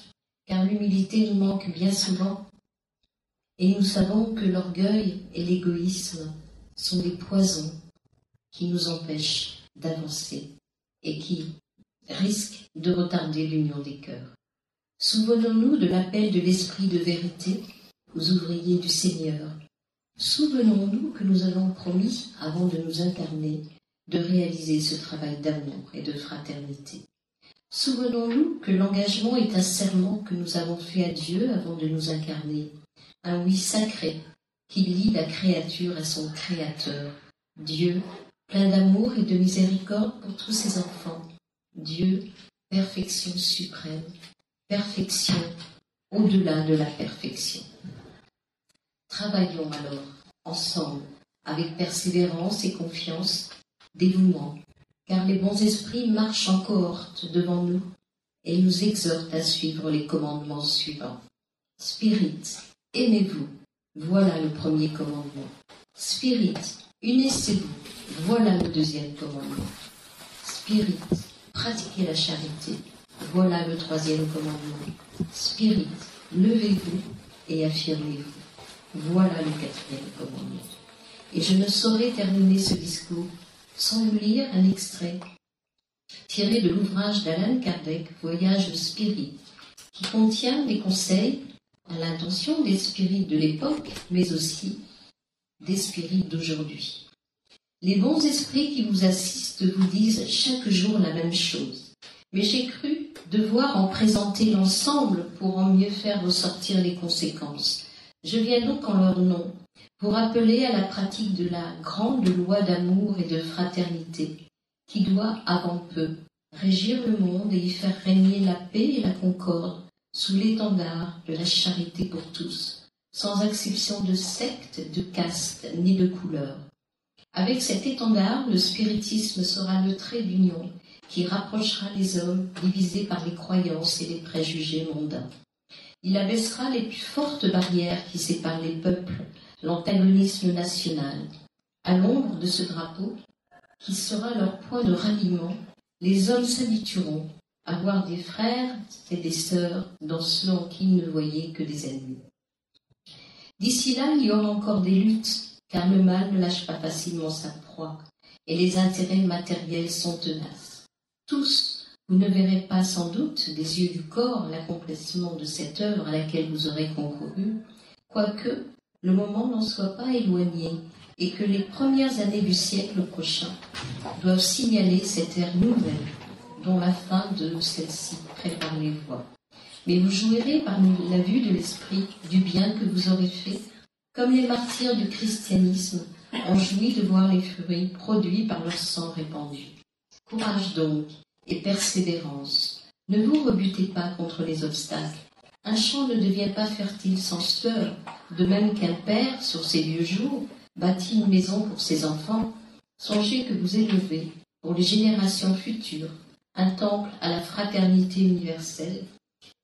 car l'humilité nous manque bien souvent. Et nous savons que l'orgueil et l'égoïsme sont des poisons qui nous empêchent d'avancer et qui, risque de retarder l'union des cœurs. Souvenons-nous de l'appel de l'Esprit de vérité aux ouvriers du Seigneur. Souvenons-nous que nous avons promis, avant de nous incarner, de réaliser ce travail d'amour et de fraternité. Souvenons-nous que l'engagement est un serment que nous avons fait à Dieu avant de nous incarner, un oui sacré qui lie la créature à son Créateur, Dieu, plein d'amour et de miséricorde pour tous ses enfants, Dieu, perfection suprême, perfection au-delà de la perfection. Travaillons alors ensemble avec persévérance et confiance, dévouement, car les bons esprits marchent en cohorte devant nous et nous exhortent à suivre les commandements suivants. Spirit, aimez-vous, voilà le premier commandement. Spirit, unissez-vous, voilà le deuxième commandement. Spirit, pratiquez la charité. Voilà le troisième commandement. Spirit, levez-vous et affirmez-vous. Voilà le quatrième commandement. Et je ne saurais terminer ce discours sans vous lire un extrait tiré de l'ouvrage d'Alan Kardec, Voyage spirit, qui contient des conseils à l'intention des spirites de l'époque, mais aussi des spirites d'aujourd'hui. Les bons esprits qui vous assistent vous disent chaque jour la même chose. Mais j'ai cru devoir en présenter l'ensemble pour en mieux faire ressortir les conséquences. Je viens donc en leur nom pour appeler à la pratique de la grande loi d'amour et de fraternité qui doit, avant peu, régir le monde et y faire régner la paix et la concorde sous l'étendard de la charité pour tous, sans exception de secte, de caste ni de couleur. Avec cet étendard, le spiritisme sera le trait d'union qui rapprochera les hommes divisés par les croyances et les préjugés mondains. Il abaissera les plus fortes barrières qui séparent les peuples, l'antagonisme national. À l'ombre de ce drapeau, qui sera leur point de ralliement, les hommes s'habitueront à voir des frères et des sœurs dans ceux en qui ils ne voyaient que des ennemis. D'ici là, il y aura encore des luttes, car le mal ne lâche pas facilement sa proie, et les intérêts matériels sont tenaces. Tous, vous ne verrez pas sans doute des yeux du corps l'accomplissement de cette œuvre à laquelle vous aurez concouru, quoique le moment n'en soit pas éloigné et que les premières années du siècle prochain doivent signaler cette ère nouvelle dont la fin de celle-ci prépare les voies. Mais vous jouirez par la vue de l'esprit du bien que vous aurez fait, comme les martyrs du christianisme ont joui de voir les fruits produits par leur sang répandu. Courage donc et persévérance. Ne vous rebutez pas contre les obstacles. Un champ ne devient pas fertile sans sueur, de même qu'un père, sur ses vieux jours, bâtit une maison pour ses enfants. Songez que vous élevez, pour les générations futures, un temple à la fraternité universelle,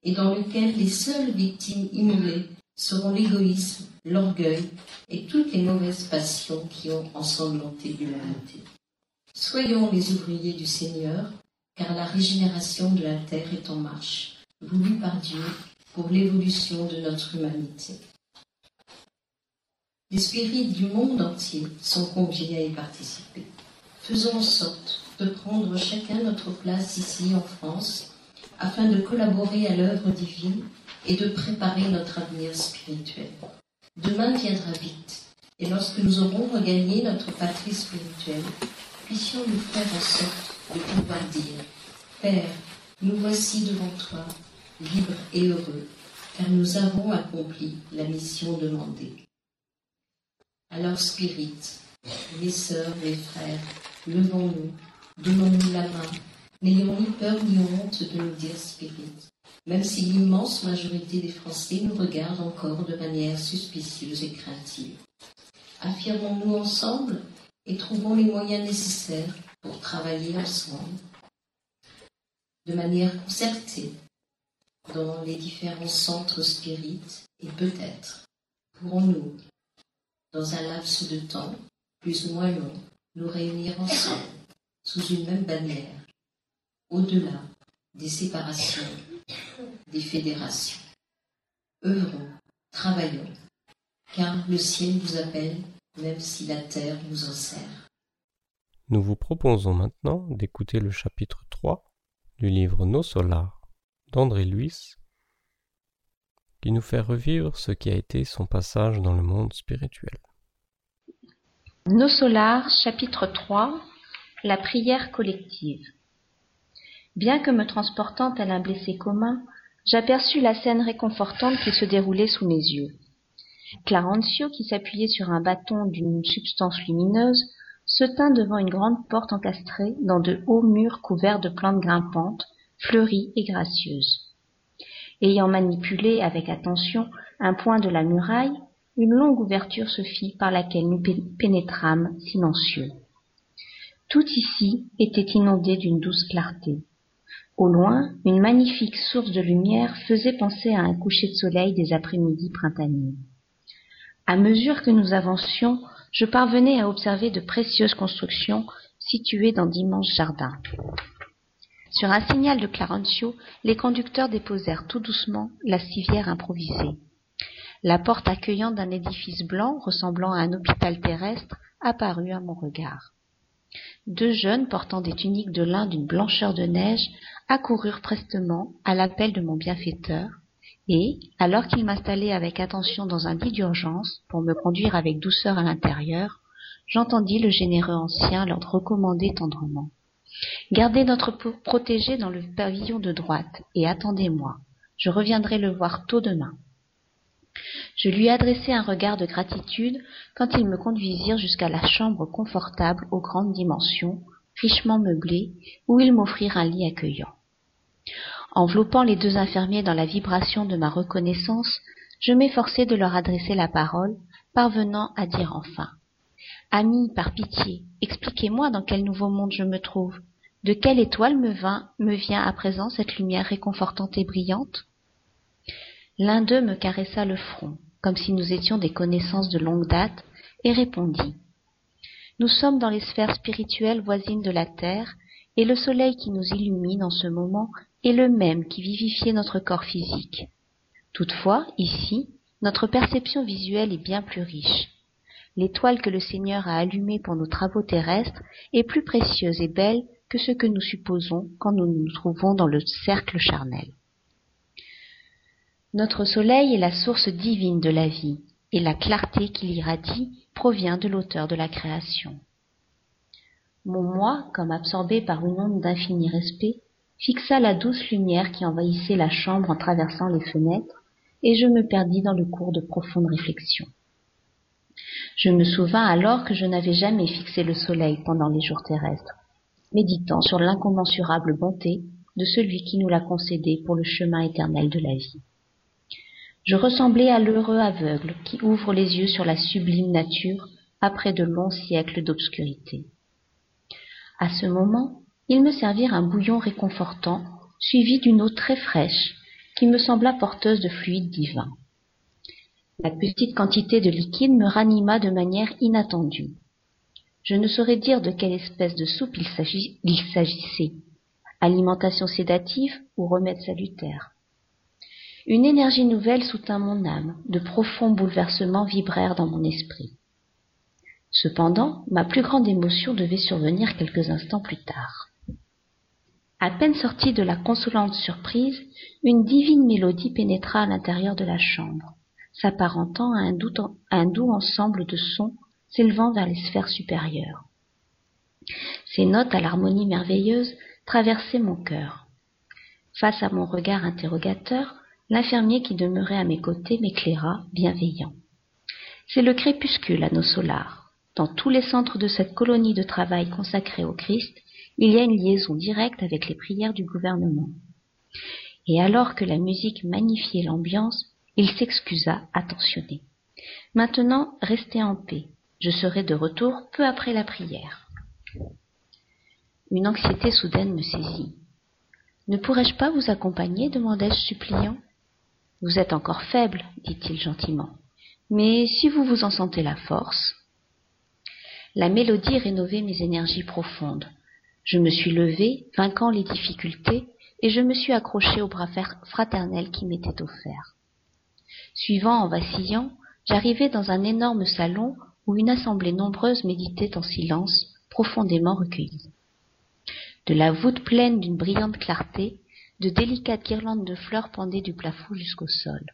et dans lequel les seules victimes immolées seront l'égoïsme, l'orgueil et toutes les mauvaises passions qui ont ensanglanté l'humanité. Soyons les ouvriers du Seigneur, car la régénération de la terre est en marche, voulue par Dieu pour l'évolution de notre humanité. Les spirites du monde entier sont conviés à y participer. Faisons en sorte de prendre chacun notre place ici en France afin de collaborer à l'œuvre divine et de préparer notre avenir spirituel. Demain viendra vite, et lorsque nous aurons regagné notre patrie spirituelle, puissions-nous faire en sorte de pouvoir dire Père, nous voici devant toi, libres et heureux, car nous avons accompli la mission demandée. Alors, Spirit, mes sœurs, mes frères, levons-nous, donnons-nous la main, n'ayons ni peur ni honte de nous dire Spirit, même si l'immense majorité des Français nous regardent encore de manière suspicieuse et craintive. Affirmons-nous ensemble et trouvons les moyens nécessaires pour travailler ensemble, de manière concertée, dans les différents centres spirites, et peut-être pourrons-nous, dans un laps de temps plus ou moins long, nous réunir ensemble sous une même bannière, au-delà des séparations, des fédérations. Œuvrons, travaillons, car le ciel vous appelle même si la terre nous en sert. Nous vous proposons maintenant d'écouter le chapitre 3 du livre Nos Solars d'André Luis, qui nous fait revivre ce qui a été son passage dans le monde spirituel. Nos Solars, chapitre 3 La prière collective. Bien que me transportant tel un blessé commun, j'aperçus la scène réconfortante qui se déroulait sous mes yeux. Clarencio, qui s'appuyait sur un bâton d'une substance lumineuse, se tint devant une grande porte encastrée dans de hauts murs couverts de plantes grimpantes, fleuries et gracieuses. Ayant manipulé avec attention un point de la muraille, une longue ouverture se fit par laquelle nous pénétrâmes silencieux. Tout ici était inondé d'une douce clarté. Au loin, une magnifique source de lumière faisait penser à un coucher de soleil des après-midi printaniers. À mesure que nous avancions, je parvenais à observer de précieuses constructions situées dans d'immenses jardins. Sur un signal de Clarencio, les conducteurs déposèrent tout doucement la civière improvisée. La porte accueillante d'un édifice blanc ressemblant à un hôpital terrestre apparut à mon regard. Deux jeunes portant des tuniques de lin d'une blancheur de neige accoururent prestement à l'appel de mon bienfaiteur, et, alors qu'il m'installait avec attention dans un lit d'urgence pour me conduire avec douceur à l'intérieur, j'entendis le généreux ancien leur recommander tendrement. Gardez notre protégé dans le pavillon de droite et attendez-moi. Je reviendrai le voir tôt demain. Je lui adressai un regard de gratitude quand ils me conduisirent jusqu'à la chambre confortable aux grandes dimensions, richement meublée, où ils m'offrirent un lit accueillant. Enveloppant les deux infirmiers dans la vibration de ma reconnaissance, je m'efforçai de leur adresser la parole, parvenant à dire enfin. Amis, par pitié, expliquez-moi dans quel nouveau monde je me trouve. De quelle étoile me, vient à présent cette lumière réconfortante et brillante? L'un d'eux me caressa le front, comme si nous étions des connaissances de longue date, et répondit. Nous sommes dans les sphères spirituelles voisines de la Terre, et le soleil qui nous illumine en ce moment est le même qui vivifiait notre corps physique. Toutefois, ici, notre perception visuelle est bien plus riche. L'étoile que le Seigneur a allumée pour nos travaux terrestres est plus précieuse et belle que ce que nous supposons quand nous nous trouvons dans le cercle charnel. Notre soleil est la source divine de la vie, et la clarté qu'il irradie provient de l'auteur de la création. Mon moi, comme absorbé par une onde d'infini respect, fixa la douce lumière qui envahissait la chambre en traversant les fenêtres, et je me perdis dans le cours de profondes réflexions. Je me souvins alors que je n'avais jamais fixé le soleil pendant les jours terrestres, méditant sur l'incommensurable bonté de celui qui nous l'a concédé pour le chemin éternel de la vie. Je ressemblais à l'heureux aveugle qui ouvre les yeux sur la sublime nature après de longs siècles d'obscurité. À ce moment, ils me servirent un bouillon réconfortant, suivi d'une eau très fraîche, qui me sembla porteuse de fluide divin. La petite quantité de liquide me ranima de manière inattendue. Je ne saurais dire de quelle espèce de soupe il s'agissait, alimentation sédative ou remède salutaire. Une énergie nouvelle soutint mon âme, de profonds bouleversements vibrèrent dans mon esprit. Cependant, ma plus grande émotion devait survenir quelques instants plus tard. À peine sortie de la consolante surprise, une divine mélodie pénétra à l'intérieur de la chambre, s'apparentant à un doux, un doux ensemble de sons s'élevant vers les sphères supérieures. Ces notes à l'harmonie merveilleuse traversaient mon cœur. Face à mon regard interrogateur, L'infirmier qui demeurait à mes côtés m'éclaira, bienveillant. C'est le crépuscule à nos solars. Dans tous les centres de cette colonie de travail consacrée au Christ, il y a une liaison directe avec les prières du gouvernement. Et alors que la musique magnifiait l'ambiance, il s'excusa, attentionné. Maintenant, restez en paix. Je serai de retour peu après la prière. Une anxiété soudaine me saisit. Ne pourrais-je pas vous accompagner? demandai-je suppliant. Vous êtes encore faible, dit-il gentiment. Mais si vous vous en sentez la force. La mélodie rénovait mes énergies profondes. Je me suis levé, vainquant les difficultés, et je me suis accroché au bras fraternel qui m'était offert. Suivant en vacillant, j'arrivai dans un énorme salon où une assemblée nombreuse méditait en silence, profondément recueillie. De la voûte pleine d'une brillante clarté, de délicates guirlandes de fleurs pendaient du plafond jusqu'au sol,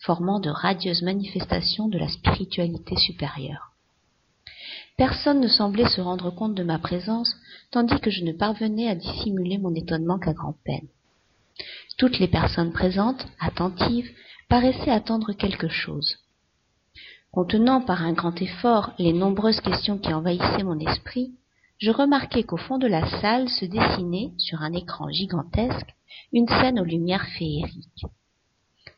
formant de radieuses manifestations de la spiritualité supérieure. Personne ne semblait se rendre compte de ma présence, tandis que je ne parvenais à dissimuler mon étonnement qu'à grand-peine. Toutes les personnes présentes, attentives, paraissaient attendre quelque chose. Contenant par un grand effort les nombreuses questions qui envahissaient mon esprit, je remarquai qu'au fond de la salle se dessinait, sur un écran gigantesque, une scène aux lumières féeriques.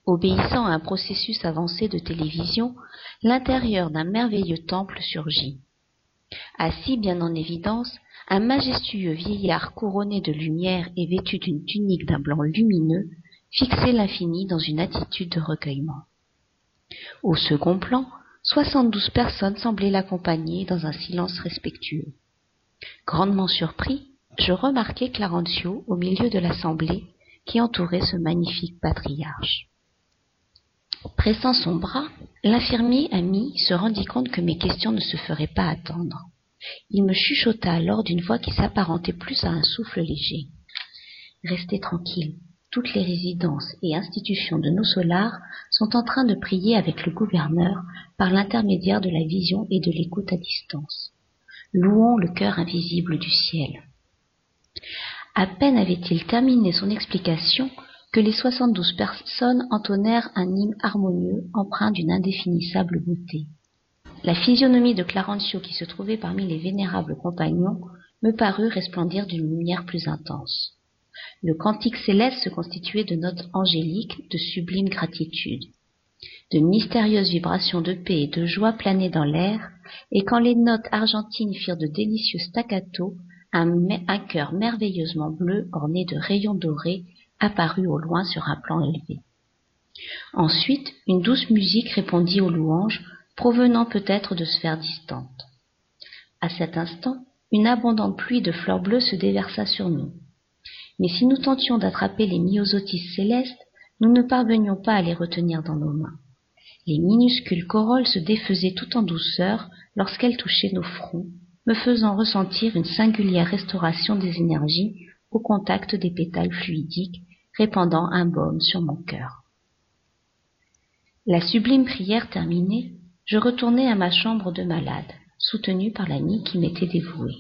Obéissant à un processus avancé de télévision, l'intérieur d'un merveilleux temple surgit. Assis bien en évidence, un majestueux vieillard couronné de lumière et vêtu d'une tunique d'un blanc lumineux fixait l'infini dans une attitude de recueillement. Au second plan, soixante-douze personnes semblaient l'accompagner dans un silence respectueux. Grandement surpris, je remarquai Clarencio au milieu de l'assemblée qui entourait ce magnifique patriarche. Pressant son bras, l'infirmier ami se rendit compte que mes questions ne se feraient pas attendre. Il me chuchota alors d'une voix qui s'apparentait plus à un souffle léger. Restez tranquille. Toutes les résidences et institutions de nos solars sont en train de prier avec le gouverneur par l'intermédiaire de la vision et de l'écoute à distance. Louons le cœur invisible du ciel. À peine avait-il terminé son explication que les soixante-douze personnes entonnèrent un hymne harmonieux empreint d'une indéfinissable beauté. La physionomie de Clarencio qui se trouvait parmi les vénérables compagnons me parut resplendir d'une lumière plus intense. Le cantique céleste se constituait de notes angéliques de sublime gratitude. De mystérieuses vibrations de paix et de joie planaient dans l'air, et quand les notes argentines firent de délicieux staccato, un, un cœur merveilleusement bleu orné de rayons dorés apparut au loin sur un plan élevé. Ensuite, une douce musique répondit aux louanges, provenant peut-être de sphères distantes. À cet instant, une abondante pluie de fleurs bleues se déversa sur nous. Mais si nous tentions d'attraper les myosotis célestes, nous ne parvenions pas à les retenir dans nos mains. Les minuscules corolles se défaisaient tout en douceur lorsqu'elles touchaient nos fronts, me faisant ressentir une singulière restauration des énergies au contact des pétales fluidiques, répandant un baume sur mon cœur. La sublime prière terminée, je retournai à ma chambre de malade, soutenu par l'ami qui m'était dévoué.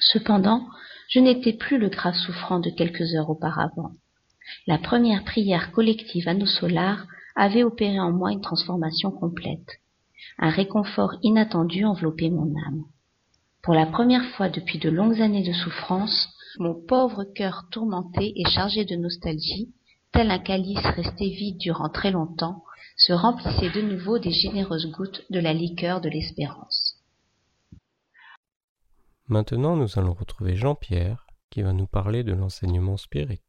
Cependant, je n'étais plus le grave souffrant de quelques heures auparavant. La première prière collective à nos solars avait opéré en moi une transformation complète. Un réconfort inattendu enveloppait mon âme. Pour la première fois depuis de longues années de souffrance, mon pauvre cœur tourmenté et chargé de nostalgie, tel un calice resté vide durant très longtemps, se remplissait de nouveau des généreuses gouttes de la liqueur de l'espérance. Maintenant, nous allons retrouver Jean-Pierre qui va nous parler de l'enseignement spirit.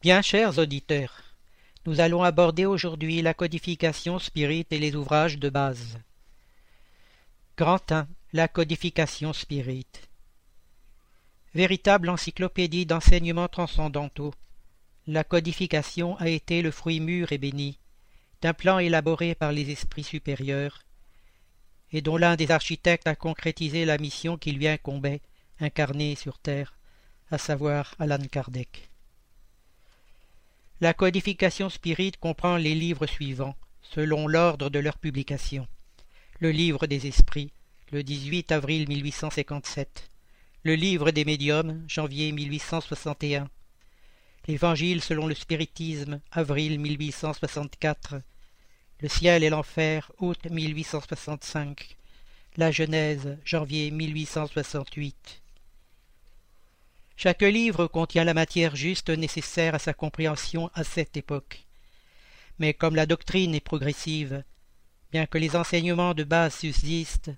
Bien chers auditeurs, nous allons aborder aujourd'hui la codification spirit et les ouvrages de base. Grand 1. La codification spirit. Véritable encyclopédie d'enseignements transcendantaux, la codification a été le fruit mûr et béni d'un plan élaboré par les esprits supérieurs et dont l'un des architectes a concrétisé la mission qui lui incombait, incarnée sur terre, à savoir Alan Kardec. La codification spirit comprend les livres suivants, selon l'ordre de leur publication. Le livre des esprits, le 18 avril 1857. Le livre des médiums, janvier 1861. L'Évangile selon le spiritisme, avril 1864. Le ciel et l'enfer, août 1865. La Genèse, janvier 1868. Chaque livre contient la matière juste nécessaire à sa compréhension à cette époque. Mais comme la doctrine est progressive, bien que les enseignements de base subsistent,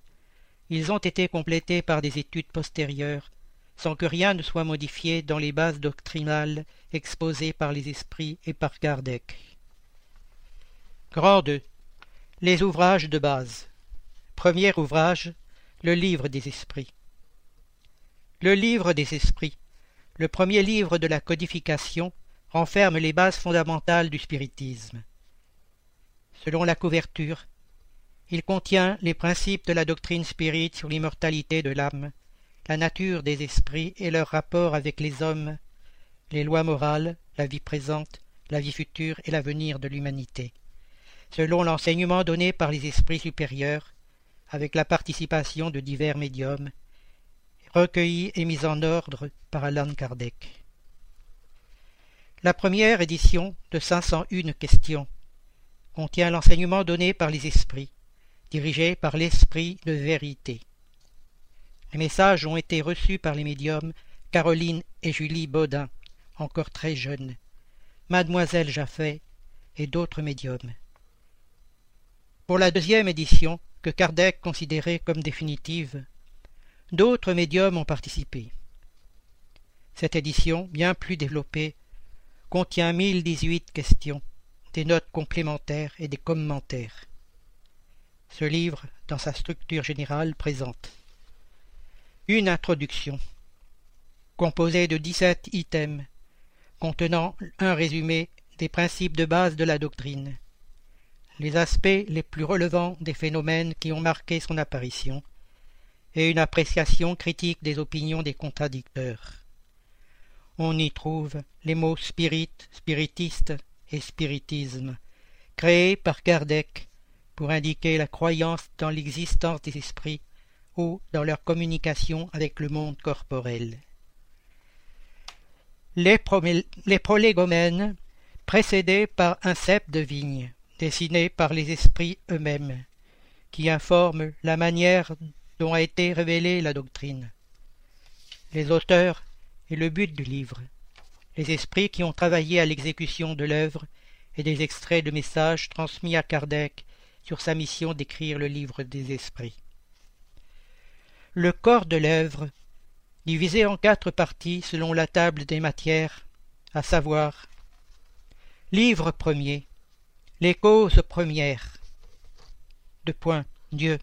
ils ont été complétés par des études postérieures, sans que rien ne soit modifié dans les bases doctrinales exposées par les esprits et par Kardec. Grand 2. Les ouvrages de base. Premier ouvrage, le livre des esprits. Le livre des esprits, le premier livre de la codification, renferme les bases fondamentales du spiritisme. Selon la couverture, il contient les principes de la doctrine spirite sur l'immortalité de l'âme, la nature des esprits et leur rapport avec les hommes, les lois morales, la vie présente, la vie future et l'avenir de l'humanité selon l'enseignement donné par les esprits supérieurs, avec la participation de divers médiums, recueillis et mis en ordre par Alan Kardec. La première édition de 501 questions contient l'enseignement donné par les esprits, dirigé par l'esprit de vérité. Les messages ont été reçus par les médiums Caroline et Julie Baudin, encore très jeunes, Mademoiselle Jaffet et d'autres médiums. Pour la deuxième édition, que Kardec considérait comme définitive, d'autres médiums ont participé. Cette édition, bien plus développée, contient mille dix-huit questions, des notes complémentaires et des commentaires. Ce livre, dans sa structure générale, présente une introduction, composée de dix-sept items, contenant un résumé des principes de base de la doctrine, les aspects les plus relevants des phénomènes qui ont marqué son apparition, et une appréciation critique des opinions des contradicteurs. On y trouve les mots spirit, spiritiste et spiritisme, créés par Kardec pour indiquer la croyance dans l'existence des esprits ou dans leur communication avec le monde corporel. Les, prolégomènes, précédés par un cep de vigne, dessinés par les esprits eux-mêmes, qui informent la manière dont a été révélée la doctrine. Les auteurs et le but du livre, les esprits qui ont travaillé à l'exécution de l'œuvre et des extraits de messages transmis à Kardec sur sa mission d'écrire le livre des esprits. Le corps de l'œuvre, divisé en quatre parties selon la table des matières, à savoir Livre premier, les causes premières. Deux points. Dieu.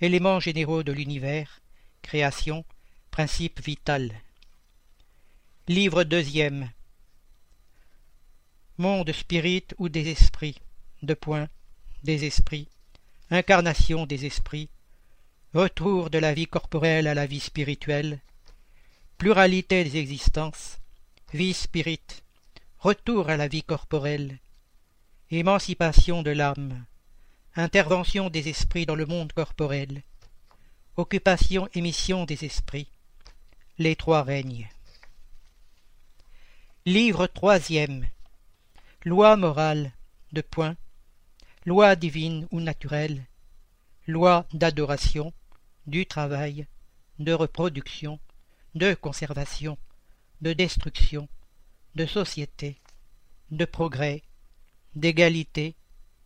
éléments généraux de l'univers, création, principe vital. Livre deuxième. Monde spirit ou des esprits. Deux points. Des esprits. Incarnation des esprits. Retour de la vie corporelle à la vie spirituelle. Pluralité des existences. Vie spirit. Retour à la vie corporelle. Émancipation de l'âme. Intervention des esprits dans le monde corporel. Occupation et mission des esprits. Les trois règnes. Livre troisième. Loi morale. De points. Loi divine ou naturelle. Loi d'adoration, du travail, de reproduction, de conservation, de destruction, de société, de progrès, d'égalité,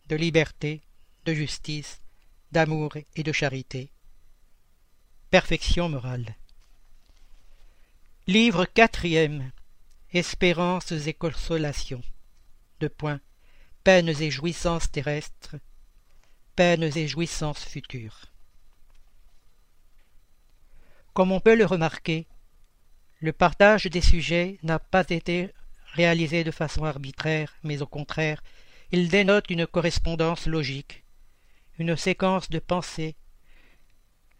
de liberté, de justice, d'amour et de charité. Perfection morale. Livre quatrième. Espérances et consolations. Deux points. Peines et jouissances terrestres. Peines et jouissances futures. Comme on peut le remarquer, le partage des sujets n'a pas été réalisé de façon arbitraire, mais au contraire, il dénote une correspondance logique, une séquence de pensée.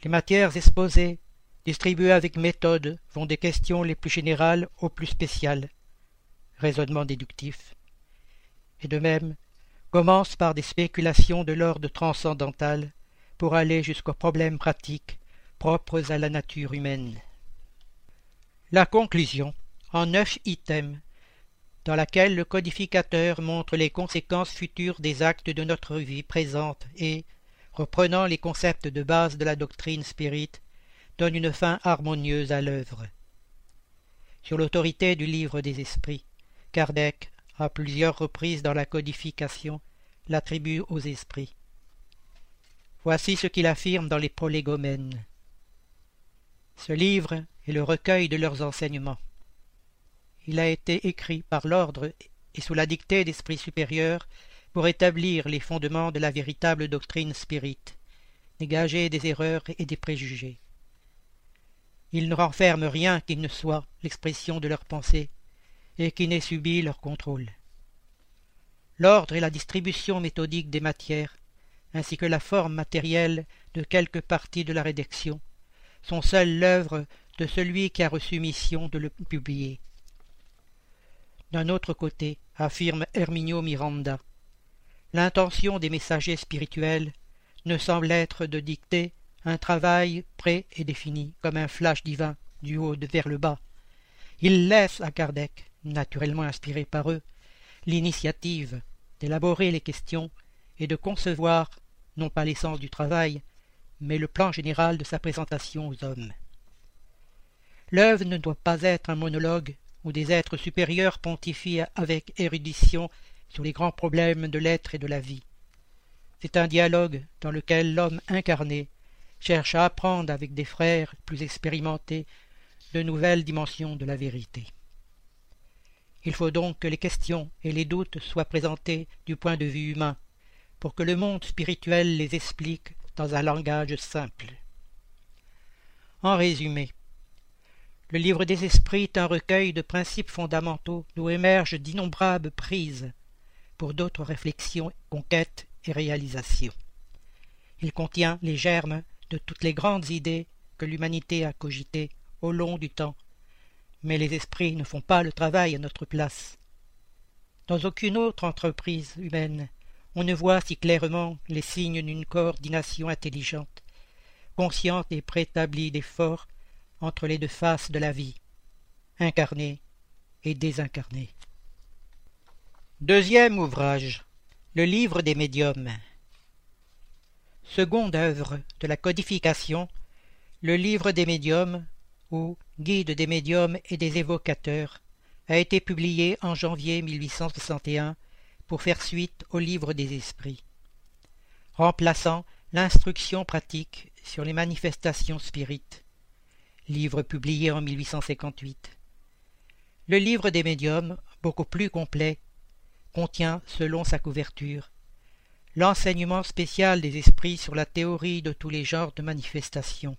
Les matières exposées, distribuées avec méthode, vont des questions les plus générales aux plus spéciales, raisonnement déductif, de même commencent par des spéculations de l'ordre transcendantal pour aller jusqu'aux problèmes pratiques propres à la nature humaine. La conclusion, en neuf items, dans laquelle le codificateur montre les conséquences futures des actes de notre vie présente et, reprenant les concepts de base de la doctrine spirite, donne une fin harmonieuse à l'œuvre. Sur l'autorité du livre des esprits, Kardec, à plusieurs reprises dans la codification, l'attribue aux esprits. Voici ce qu'il affirme dans les prolégomènes. Ce livre est le recueil de leurs enseignements. Il a été écrit par l'ordre et sous la dictée d'esprits supérieurs pour établir les fondements de la véritable doctrine spirite, dégager des erreurs et des préjugés. Il ne renferme rien qui ne soit l'expression de leurs pensées et qui n'ait subi leur contrôle. L'ordre et la distribution méthodique des matières, ainsi que la forme matérielle de quelques parties de la rédaction, sont seules l'œuvre de celui qui a reçu mission de le publier. D'un autre côté, affirme Herminio Miranda, l'intention des messagers spirituels ne semble être de dicter un travail prêt et défini, comme un flash divin, du haut vers le bas. Ils laissent à Kardec, naturellement inspiré par eux, l'initiative d'élaborer les questions et de concevoir, non pas l'essence du travail, mais le plan général de sa présentation aux hommes. L'œuvre ne doit pas être un monologue où des êtres supérieurs pontifient avec érudition sur les grands problèmes de l'être et de la vie. C'est un dialogue dans lequel l'homme incarné cherche à apprendre avec des frères plus expérimentés de nouvelles dimensions de la vérité. Il faut donc que les questions et les doutes soient présentés du point de vue humain, pour que le monde spirituel les explique dans un langage simple. En résumé, le livre des esprits est un recueil de principes fondamentaux d'où émergent d'innombrables prises pour d'autres réflexions, conquêtes et réalisations. Il contient les germes de toutes les grandes idées que l'humanité a cogitées au long du temps, mais les esprits ne font pas le travail à notre place. Dans aucune autre entreprise humaine, on ne voit si clairement les signes d'une coordination intelligente, consciente et préétablie d'efforts entre les deux faces de la vie, incarnée et désincarnée. Deuxième ouvrage, le livre des médiums. Seconde œuvre de la codification, le livre des médiums, ou Guide des médiums et des évocateurs, a été publié en janvier 1861 pour faire suite au livre des esprits, remplaçant l'instruction pratique sur les manifestations spirites livre publié en 1858. Le livre des médiums, beaucoup plus complet, contient, selon sa couverture, l'enseignement spécial des esprits sur la théorie de tous les genres de manifestations,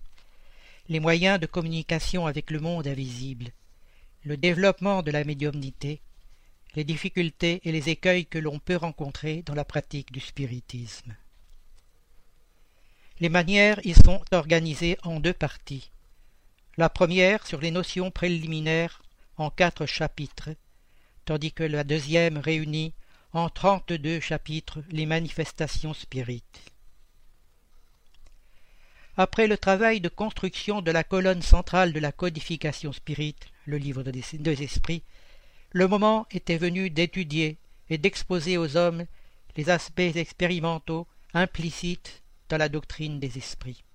les moyens de communication avec le monde invisible, le développement de la médiumnité, les difficultés et les écueils que l'on peut rencontrer dans la pratique du spiritisme. Les manières y sont organisées en deux parties. La première sur les notions préliminaires en quatre chapitres, tandis que la deuxième réunit en trente-deux chapitres les manifestations spirites. Après le travail de construction de la colonne centrale de la codification spirite, le livre des esprits, le moment était venu d'étudier et d'exposer aux hommes les aspects expérimentaux implicites dans la doctrine des esprits,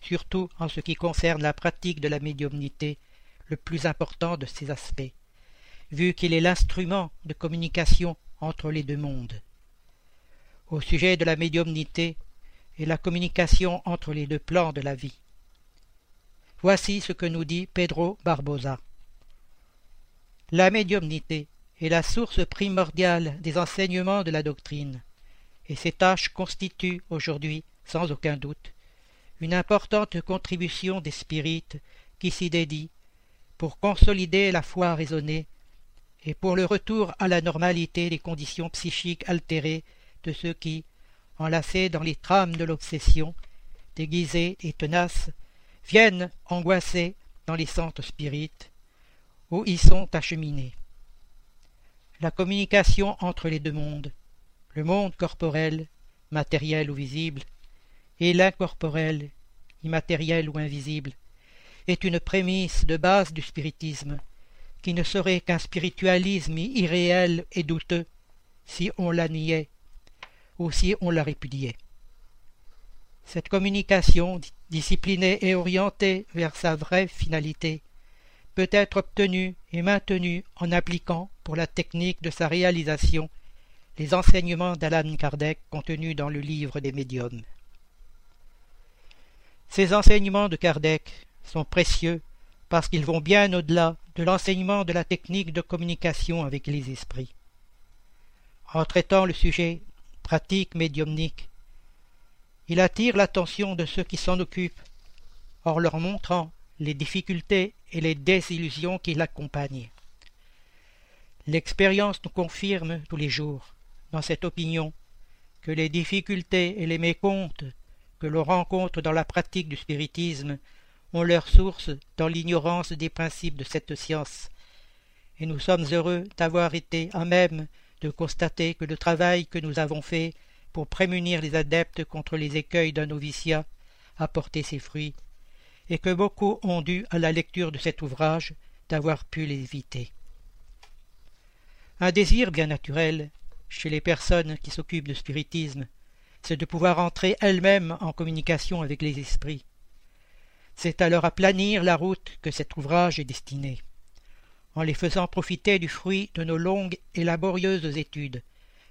surtout en ce qui concerne la pratique de la médiumnité, le plus important de ces aspects, vu qu'il est l'instrument de communication entre les deux mondes. Au sujet de la médiumnité et la communication entre les deux plans de la vie. Voici ce que nous dit Pedro Barbosa. La médiumnité est la source primordiale des enseignements de la doctrine et ces tâches constituent aujourd'hui, sans aucun doute, une importante contribution des spirites qui s'y dédient pour consolider la foi raisonnée et pour le retour à la normalité des conditions psychiques altérées de ceux qui, enlacés dans les trames de l'obsession, déguisés et tenaces, viennent angoissés dans les centres spirites, où ils sont acheminés. La communication entre les deux mondes, le monde corporel, matériel ou visible, et l'incorporel, immatériel ou invisible, est une prémisse de base du spiritisme, qui ne serait qu'un spiritualisme irréel et douteux si on la niait ou si on la répudiait. Cette communication, disciplinée et orientée vers sa vraie finalité, peut être obtenue et maintenue en appliquant, pour la technique de sa réalisation, les enseignements d'Alan Kardec contenus dans le livre des médiums. Ces enseignements de Kardec sont précieux parce qu'ils vont bien au-delà de l'enseignement de la technique de communication avec les esprits. En traitant le sujet pratique médiumnique, il attire l'attention de ceux qui s'en occupent, en leur montrant les difficultés et les désillusions qui l'accompagnent. L'expérience nous confirme tous les jours dans cette opinion que les difficultés et les mécomptes que l'on rencontre dans la pratique du spiritisme ont leur source dans l'ignorance des principes de cette science, et nous sommes heureux d'avoir été à même de constater que le travail que nous avons fait pour prémunir les adeptes contre les écueils d'un noviciat a porté ses fruits, et que beaucoup ont dû à la lecture de cet ouvrage d'avoir pu les éviter. Un désir bien naturel chez les personnes qui s'occupent de spiritisme, c'est de pouvoir entrer elles-mêmes en communication avec les esprits. C'est à leur aplanir la route que cet ouvrage est destiné, en les faisant profiter du fruit de nos longues et laborieuses études,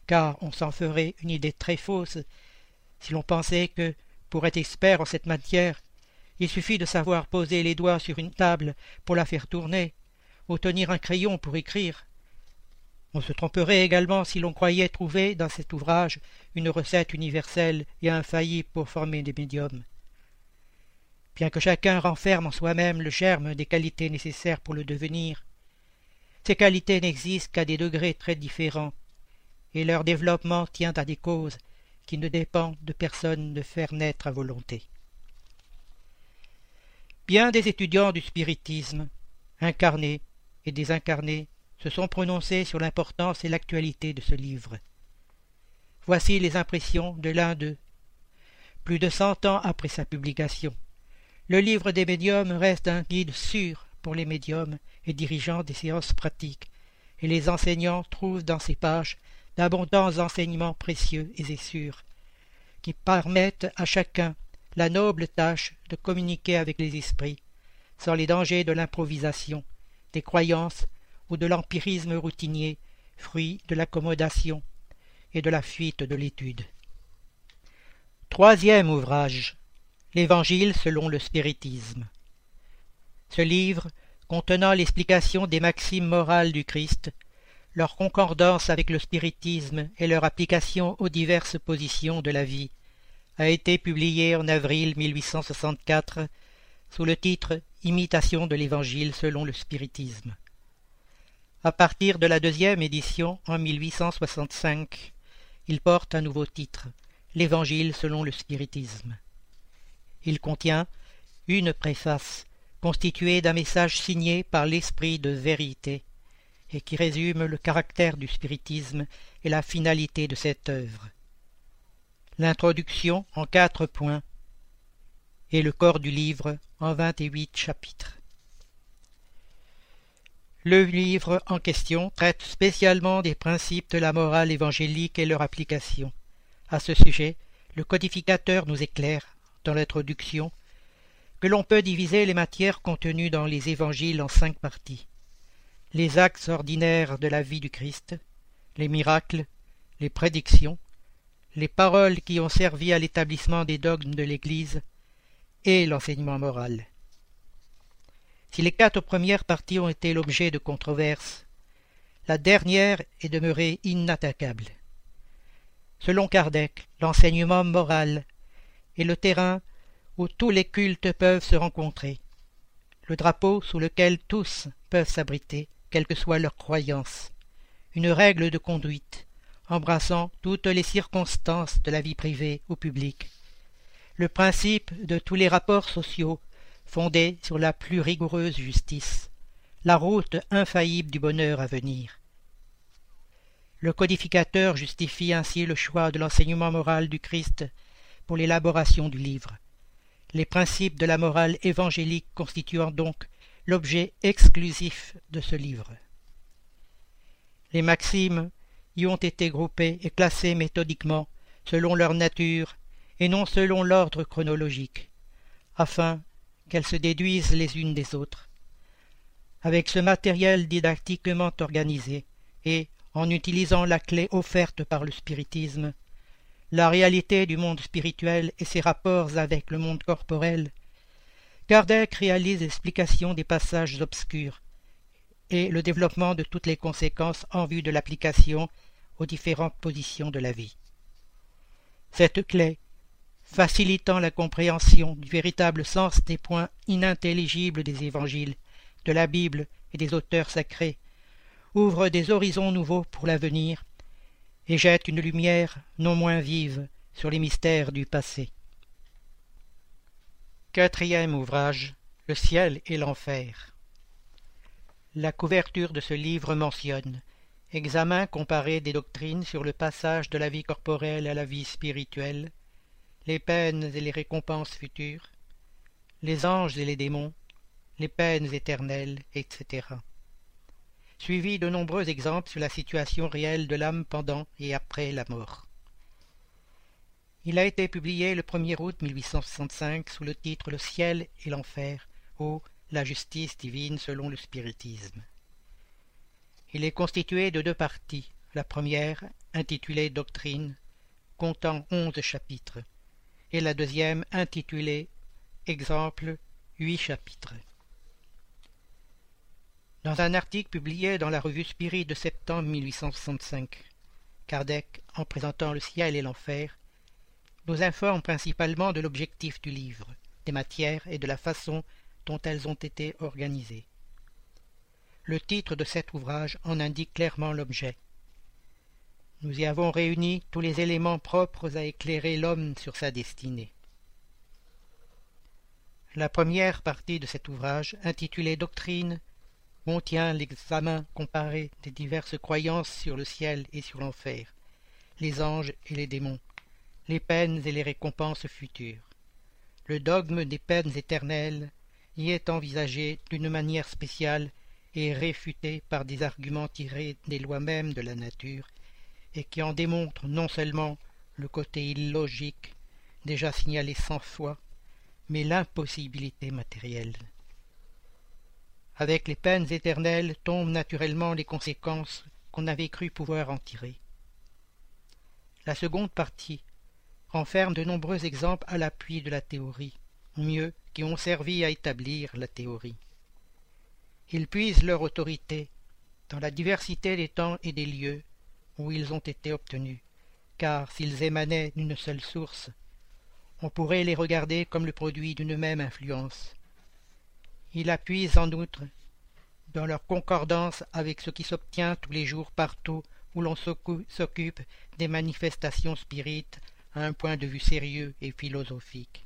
car on s'en ferait une idée très fausse si l'on pensait que, pour être expert en cette matière, il suffit de savoir poser les doigts sur une table pour la faire tourner, ou tenir un crayon pour écrire, on se tromperait également si l'on croyait trouver dans cet ouvrage une recette universelle et infaillible pour former des médiums. Bien que chacun renferme en soi-même le germe des qualités nécessaires pour le devenir, ces qualités n'existent qu'à des degrés très différents, et leur développement tient à des causes qui ne dépendent de personne de faire naître à volonté. Bien des étudiants du spiritisme, incarnés et désincarnés, se sont prononcés sur l'importance et l'actualité de ce livre. Voici les impressions de l'un d'eux. Plus de cent ans après sa publication, le livre des médiums reste un guide sûr pour les médiums et dirigeants des séances pratiques, et les enseignants trouvent dans ces pages d'abondants enseignements précieux et sûrs, qui permettent à chacun la noble tâche de communiquer avec les esprits, sans les dangers de l'improvisation, des croyances ou de l'empirisme routinier, fruit de l'accommodation et de la fuite de l'étude. Troisième ouvrage L'Évangile selon le spiritisme. Ce livre, contenant l'explication des maximes morales du Christ, leur concordance avec le spiritisme et leur application aux diverses positions de la vie, a été publié en avril 1864 sous le titre Imitation de l'Évangile selon le spiritisme. À partir de la deuxième édition en 1865, il porte un nouveau titre, L'Évangile selon le spiritisme. Il contient une préface constituée d'un message signé par l'esprit de vérité et qui résume le caractère du spiritisme et la finalité de cette œuvre. L'introduction en quatre points et le corps du livre en vingt-et-huit chapitres. Le livre en question traite spécialement des principes de la morale évangélique et leur application. À ce sujet, le codificateur nous éclaire, dans l'introduction, que l'on peut diviser les matières contenues dans les évangiles en cinq parties. Les axes ordinaires de la vie du Christ, les miracles, les prédictions, les paroles qui ont servi à l'établissement des dogmes de l'Église et l'enseignement moral. Si les quatre premières parties ont été l'objet de controverses, la dernière est demeurée inattaquable. Selon Kardec, l'enseignement moral est le terrain où tous les cultes peuvent se rencontrer, le drapeau sous lequel tous peuvent s'abriter, quelle que soit leur croyance, une règle de conduite embrassant toutes les circonstances de la vie privée ou publique, le principe de tous les rapports sociaux fondé sur la plus rigoureuse justice, la route infaillible du bonheur à venir. Le codificateur justifie ainsi le choix de l'enseignement moral du Christ pour l'élaboration du livre, les principes de la morale évangélique constituant donc l'objet exclusif de ce livre. Les maximes y ont été groupées et classées méthodiquement selon leur nature et non selon l'ordre chronologique, afin qu'elles se déduisent les unes des autres. Avec ce matériel didactiquement organisé et en utilisant la clé offerte par le spiritisme, la réalité du monde spirituel et ses rapports avec le monde corporel, Kardec réalise l'explication des passages obscurs et le développement de toutes les conséquences en vue de l'application aux différentes positions de la vie. Cette clé facilitant la compréhension du véritable sens des points inintelligibles des évangiles, de la Bible et des auteurs sacrés, ouvre des horizons nouveaux pour l'avenir et jette une lumière non moins vive sur les mystères du passé. Quatrième ouvrage Le ciel et l'enfer. La couverture de ce livre mentionne Examen comparé des doctrines sur le passage de la vie corporelle à la vie spirituelle, les peines et les récompenses futures, les anges et les démons, les peines éternelles, etc. Suivi de nombreux exemples sur la situation réelle de l'âme pendant et après la mort. Il a été publié le 1er août 1865 sous le titre Le ciel et l'enfer ou La justice divine selon le spiritisme. Il est constitué de deux parties. La première, intitulée Doctrine, comptant onze chapitres, et la deuxième intitulée Exemple, huit chapitres. Dans un article publié dans la revue Spirit de septembre 1865, Kardec, en présentant le ciel et l'enfer, nous informe principalement de l'objectif du livre, des matières et de la façon dont elles ont été organisées. Le titre de cet ouvrage en indique clairement l'objet. Nous y avons réuni tous les éléments propres à éclairer l'homme sur sa destinée. La première partie de cet ouvrage, intitulée Doctrine, contient l'examen comparé des diverses croyances sur le ciel et sur l'enfer, les anges et les démons, les peines et les récompenses futures. Le dogme des peines éternelles y est envisagé d'une manière spéciale et réfuté par des arguments tirés des lois mêmes de la nature et qui en démontre non seulement le côté illogique déjà signalé cent fois, mais l'impossibilité matérielle. Avec les peines éternelles tombent naturellement les conséquences qu'on avait cru pouvoir en tirer. La seconde partie renferme de nombreux exemples à l'appui de la théorie, ou mieux, qui ont servi à établir la théorie. Ils puisent leur autorité dans la diversité des temps et des lieux où ils ont été obtenus, car s'ils émanaient d'une seule source, on pourrait les regarder comme le produit d'une même influence. Il appuie en outre dans leur concordance avec ce qui s'obtient tous les jours partout où l'on s'occupe des manifestations spirites à un point de vue sérieux et philosophique.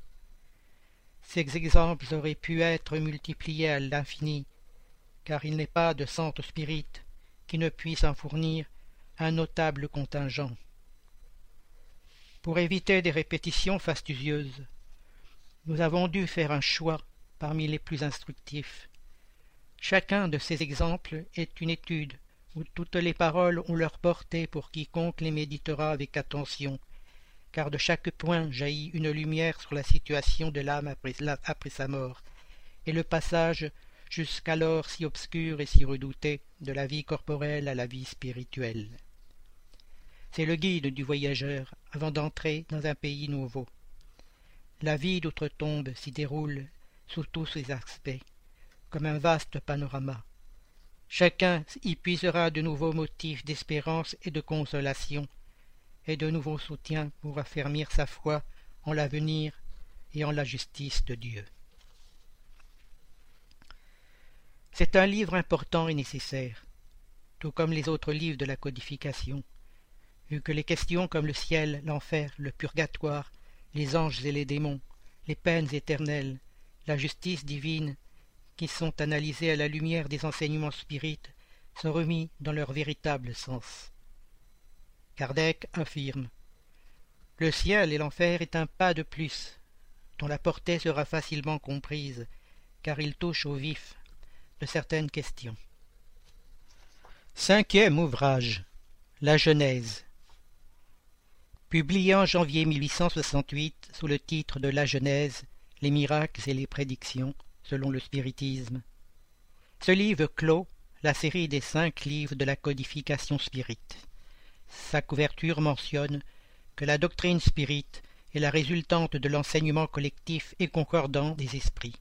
Ces exemples auraient pu être multipliés à l'infini, car il n'est pas de centre spirit qui ne puisse en fournir un notable contingent. Pour éviter des répétitions fastidieuses, nous avons dû faire un choix parmi les plus instructifs. Chacun de ces exemples est une étude où toutes les paroles ont leur portée pour quiconque les méditera avec attention, car de chaque point jaillit une lumière sur la situation de l'âme après, sa mort, et le passage jusqu'alors si obscur et si redouté de la vie corporelle à la vie spirituelle. C'est le guide du voyageur avant d'entrer dans un pays nouveau. La vie d'outre-tombe s'y déroule sous tous ses aspects, comme un vaste panorama. Chacun y puisera de nouveaux motifs d'espérance et de consolation, et de nouveaux soutiens pour affermir sa foi en l'avenir et en la justice de Dieu. C'est un livre important et nécessaire, tout comme les autres livres de la codification vu que les questions comme le ciel, l'enfer, le purgatoire, les anges et les démons, les peines éternelles, la justice divine, qui sont analysées à la lumière des enseignements spirites, sont remis dans leur véritable sens. Kardec affirme Le ciel et l'enfer est un pas de plus, dont la portée sera facilement comprise, car il touche au vif de certaines questions. Cinquième ouvrage La Genèse Publié en janvier 1868 sous le titre de La Genèse, les miracles et les prédictions, selon le spiritisme. Ce livre clôt la série des cinq livres de la codification spirite. Sa couverture mentionne que la doctrine spirite est la résultante de l'enseignement collectif et concordant des esprits.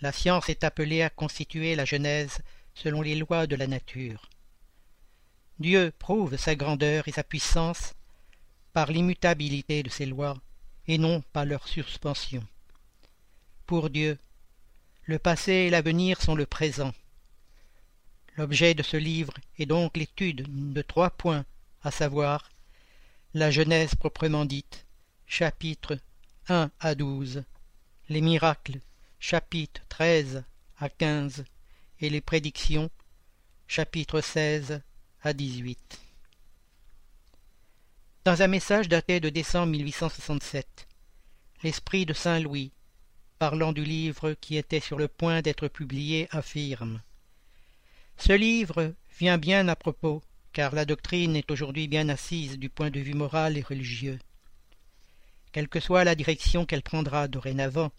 La science est appelée à constituer la Genèse selon les lois de la nature. Dieu prouve sa grandeur et sa puissance par l'immutabilité de ses lois et non par leur suspension. Pour Dieu, le passé et l'avenir sont le présent. L'objet de ce livre est donc l'étude de trois points, à savoir la Genèse proprement dite, chapitres 1 à 12, les miracles, chapitres 13 à 15, et les prédictions, chapitres 16 à 18 dans un message daté de décembre 1867. L'esprit de Saint Louis, parlant du livre qui était sur le point d'être publié, affirme Ce livre vient bien à propos, car la doctrine est aujourd'hui bien assise du point de vue moral et religieux. Quelle que soit la direction qu'elle prendra dorénavant,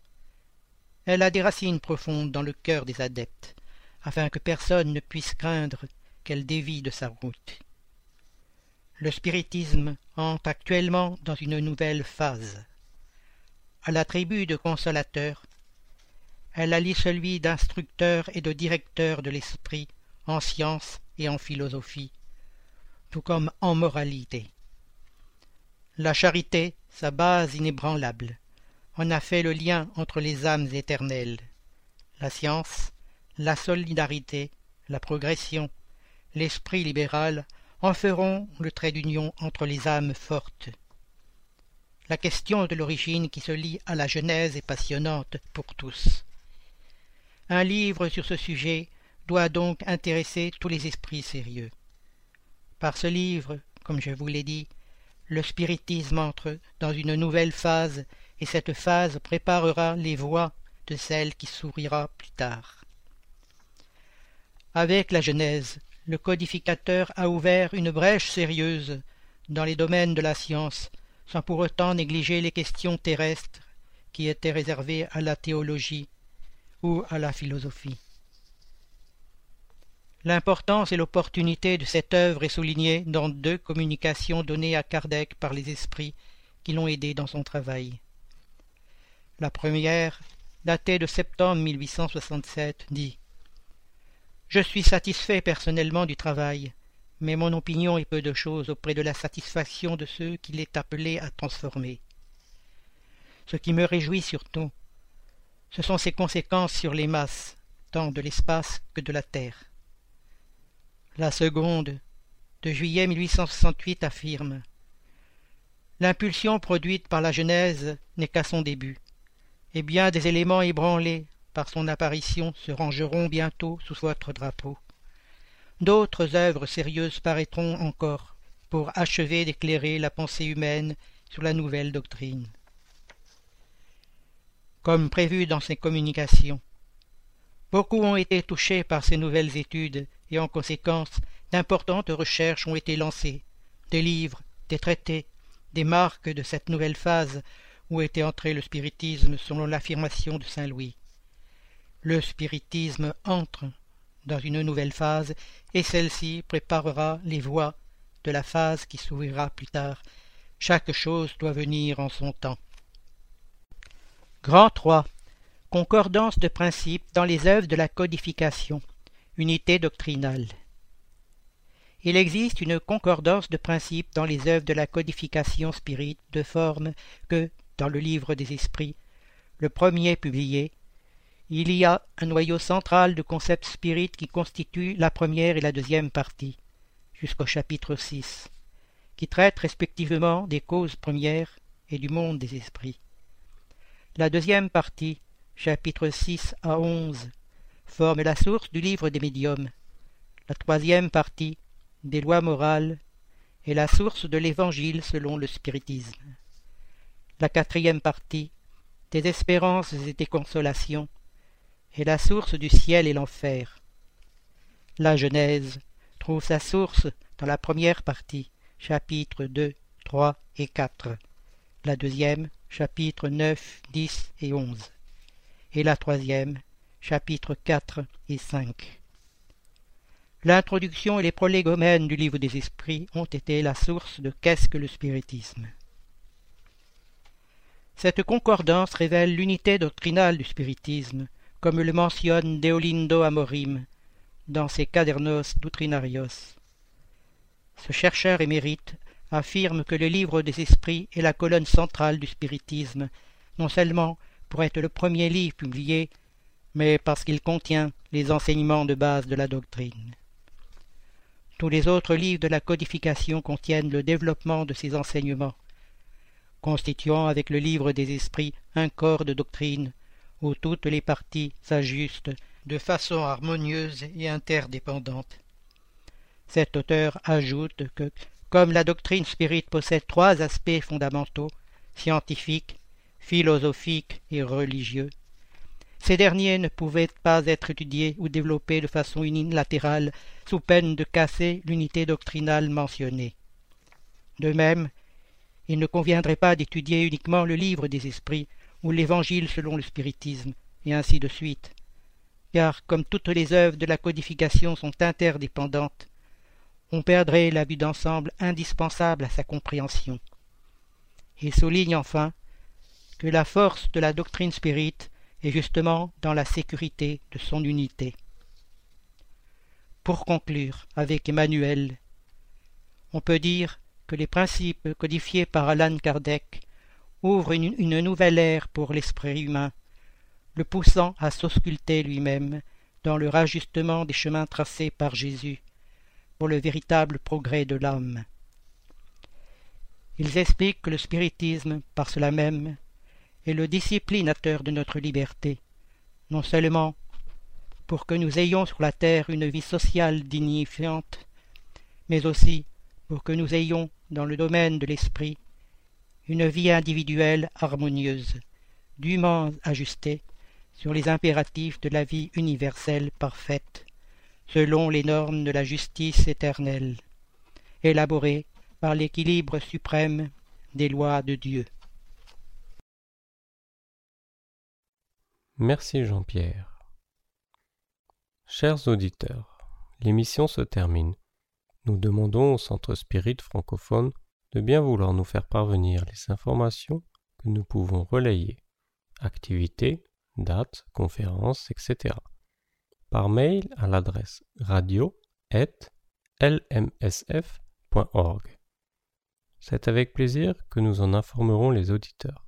elle a des racines profondes dans le cœur des adeptes, afin que personne ne puisse craindre qu'elle dévie de sa route. Le spiritisme entre actuellement dans une nouvelle phase. À l'attribut de consolateur, elle allie celui d'instructeur et de directeur de l'esprit en science et en philosophie, tout comme en moralité. La charité, sa base inébranlable, en a fait le lien entre les âmes éternelles. La science, la solidarité, la progression, l'esprit libéral en feront le trait d'union entre les âmes fortes. La question de l'origine qui se lie à la Genèse est passionnante pour tous. Un livre sur ce sujet doit donc intéresser tous les esprits sérieux. Par ce livre, comme je vous l'ai dit, le spiritisme entre dans une nouvelle phase et cette phase préparera les voies de celle qui s'ouvrira plus tard. Avec la Genèse, le codificateur a ouvert une brèche sérieuse dans les domaines de la science, sans pour autant négliger les questions terrestres qui étaient réservées à la théologie ou à la philosophie. L'importance et l'opportunité de cette œuvre est soulignée dans deux communications données à Kardec par les esprits qui l'ont aidé dans son travail. La première, datée de septembre 1867, dit Je suis satisfait personnellement du travail, mais mon opinion est peu de chose auprès de la satisfaction de ceux qu'il est appelé à transformer. Ce qui me réjouit surtout, ce sont ses conséquences sur les masses, tant de l'espace que de la Terre. La seconde, de juillet 1868, affirme L'impulsion produite par la Genèse n'est qu'à son début, et bien des éléments ébranlés par son apparition se rangeront bientôt sous votre drapeau. D'autres œuvres sérieuses paraîtront encore pour achever d'éclairer la pensée humaine sur la nouvelle doctrine. Comme prévu dans ses communications, beaucoup ont été touchés par ces nouvelles études et en conséquence d'importantes recherches ont été lancées, des livres, des traités, des marques de cette nouvelle phase où était entré le spiritisme selon l'affirmation de saint Louis le spiritisme entre dans une nouvelle phase et celle-ci préparera les voies de la phase qui s'ouvrira plus tard. Chaque chose doit venir en son temps. Grand 3. Concordance de principes dans les œuvres de la codification. Unité doctrinale. Il existe une concordance de principes dans les œuvres de la codification spirite de forme que, dans le livre des esprits, le premier publié, il y a un noyau central de concepts spirites qui constitue la première et la deuxième partie, jusqu'au chapitre 6, qui traitent respectivement des causes premières et du monde des esprits. La deuxième partie, chapitres 6 à 11, forme la source du livre des médiums. La troisième partie, des lois morales, est la source de l'évangile selon le spiritisme. La quatrième partie, des espérances et des consolations, est la source du ciel et l'enfer. La Genèse trouve sa source dans la première partie, chapitres 2, 3 et 4, la deuxième, chapitres 9, 10 et 11, et la troisième, chapitres 4 et 5. L'introduction et les prolégomènes du livre des esprits ont été la source de qu'est-ce que le spiritisme. Cette concordance révèle l'unité doctrinale du spiritisme, comme le mentionne Deolindo Amorim dans ses Cadernos Doutrinarios. Ce chercheur émérite affirme que le livre des esprits est la colonne centrale du spiritisme, non seulement pour être le premier livre publié, mais parce qu'il contient les enseignements de base de la doctrine. Tous les autres livres de la codification contiennent le développement de ces enseignements, constituant avec le livre des esprits un corps de doctrine où toutes les parties s'ajustent de façon harmonieuse et interdépendante. Cet auteur ajoute que, comme la doctrine spirite possède trois aspects fondamentaux, scientifiques, philosophiques et religieux, ces derniers ne pouvaient pas être étudiés ou développés de façon unilatérale sous peine de casser l'unité doctrinale mentionnée. De même, il ne conviendrait pas d'étudier uniquement le livre des esprits ou l'Évangile selon le spiritisme, et ainsi de suite. Car, comme toutes les œuvres de la codification sont interdépendantes, on perdrait la vue d'ensemble indispensable à sa compréhension. Il souligne enfin que la force de la doctrine spirite est justement dans la sécurité de son unité. Pour conclure avec Emmanuel, on peut dire que les principes codifiés par Alan Kardec ouvre une, nouvelle ère pour l'esprit humain, le poussant à s'ausculter lui-même dans le rajustement des chemins tracés par Jésus pour le véritable progrès de l'âme. Ils expliquent que le spiritisme, par cela même, est le disciplinateur de notre liberté, non seulement pour que nous ayons sur la terre une vie sociale dignifiante, mais aussi pour que nous ayons, dans le domaine de l'esprit, une vie individuelle harmonieuse, dûment ajustée sur les impératifs de la vie universelle parfaite, selon les normes de la justice éternelle, élaborée par l'équilibre suprême des lois de Dieu. Merci Jean-Pierre. Chers auditeurs, l'émission se termine. Nous demandons au Centre Spirit francophone de bien vouloir nous faire parvenir les informations que nous pouvons relayer, activités, dates, conférences, etc. par mail à l'adresse radio.lmsf.org. C'est avec plaisir que nous en informerons les auditeurs.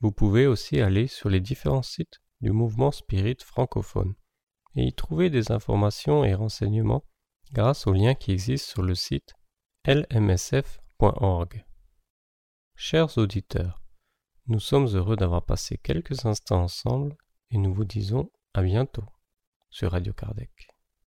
Vous pouvez aussi aller sur les différents sites du mouvement spirit francophone et y trouver des informations et renseignements grâce aux liens qui existent sur le site lmsf.org. Chers auditeurs, nous sommes heureux d'avoir passé quelques instants ensemble et nous vous disons à bientôt sur Radio Kardec.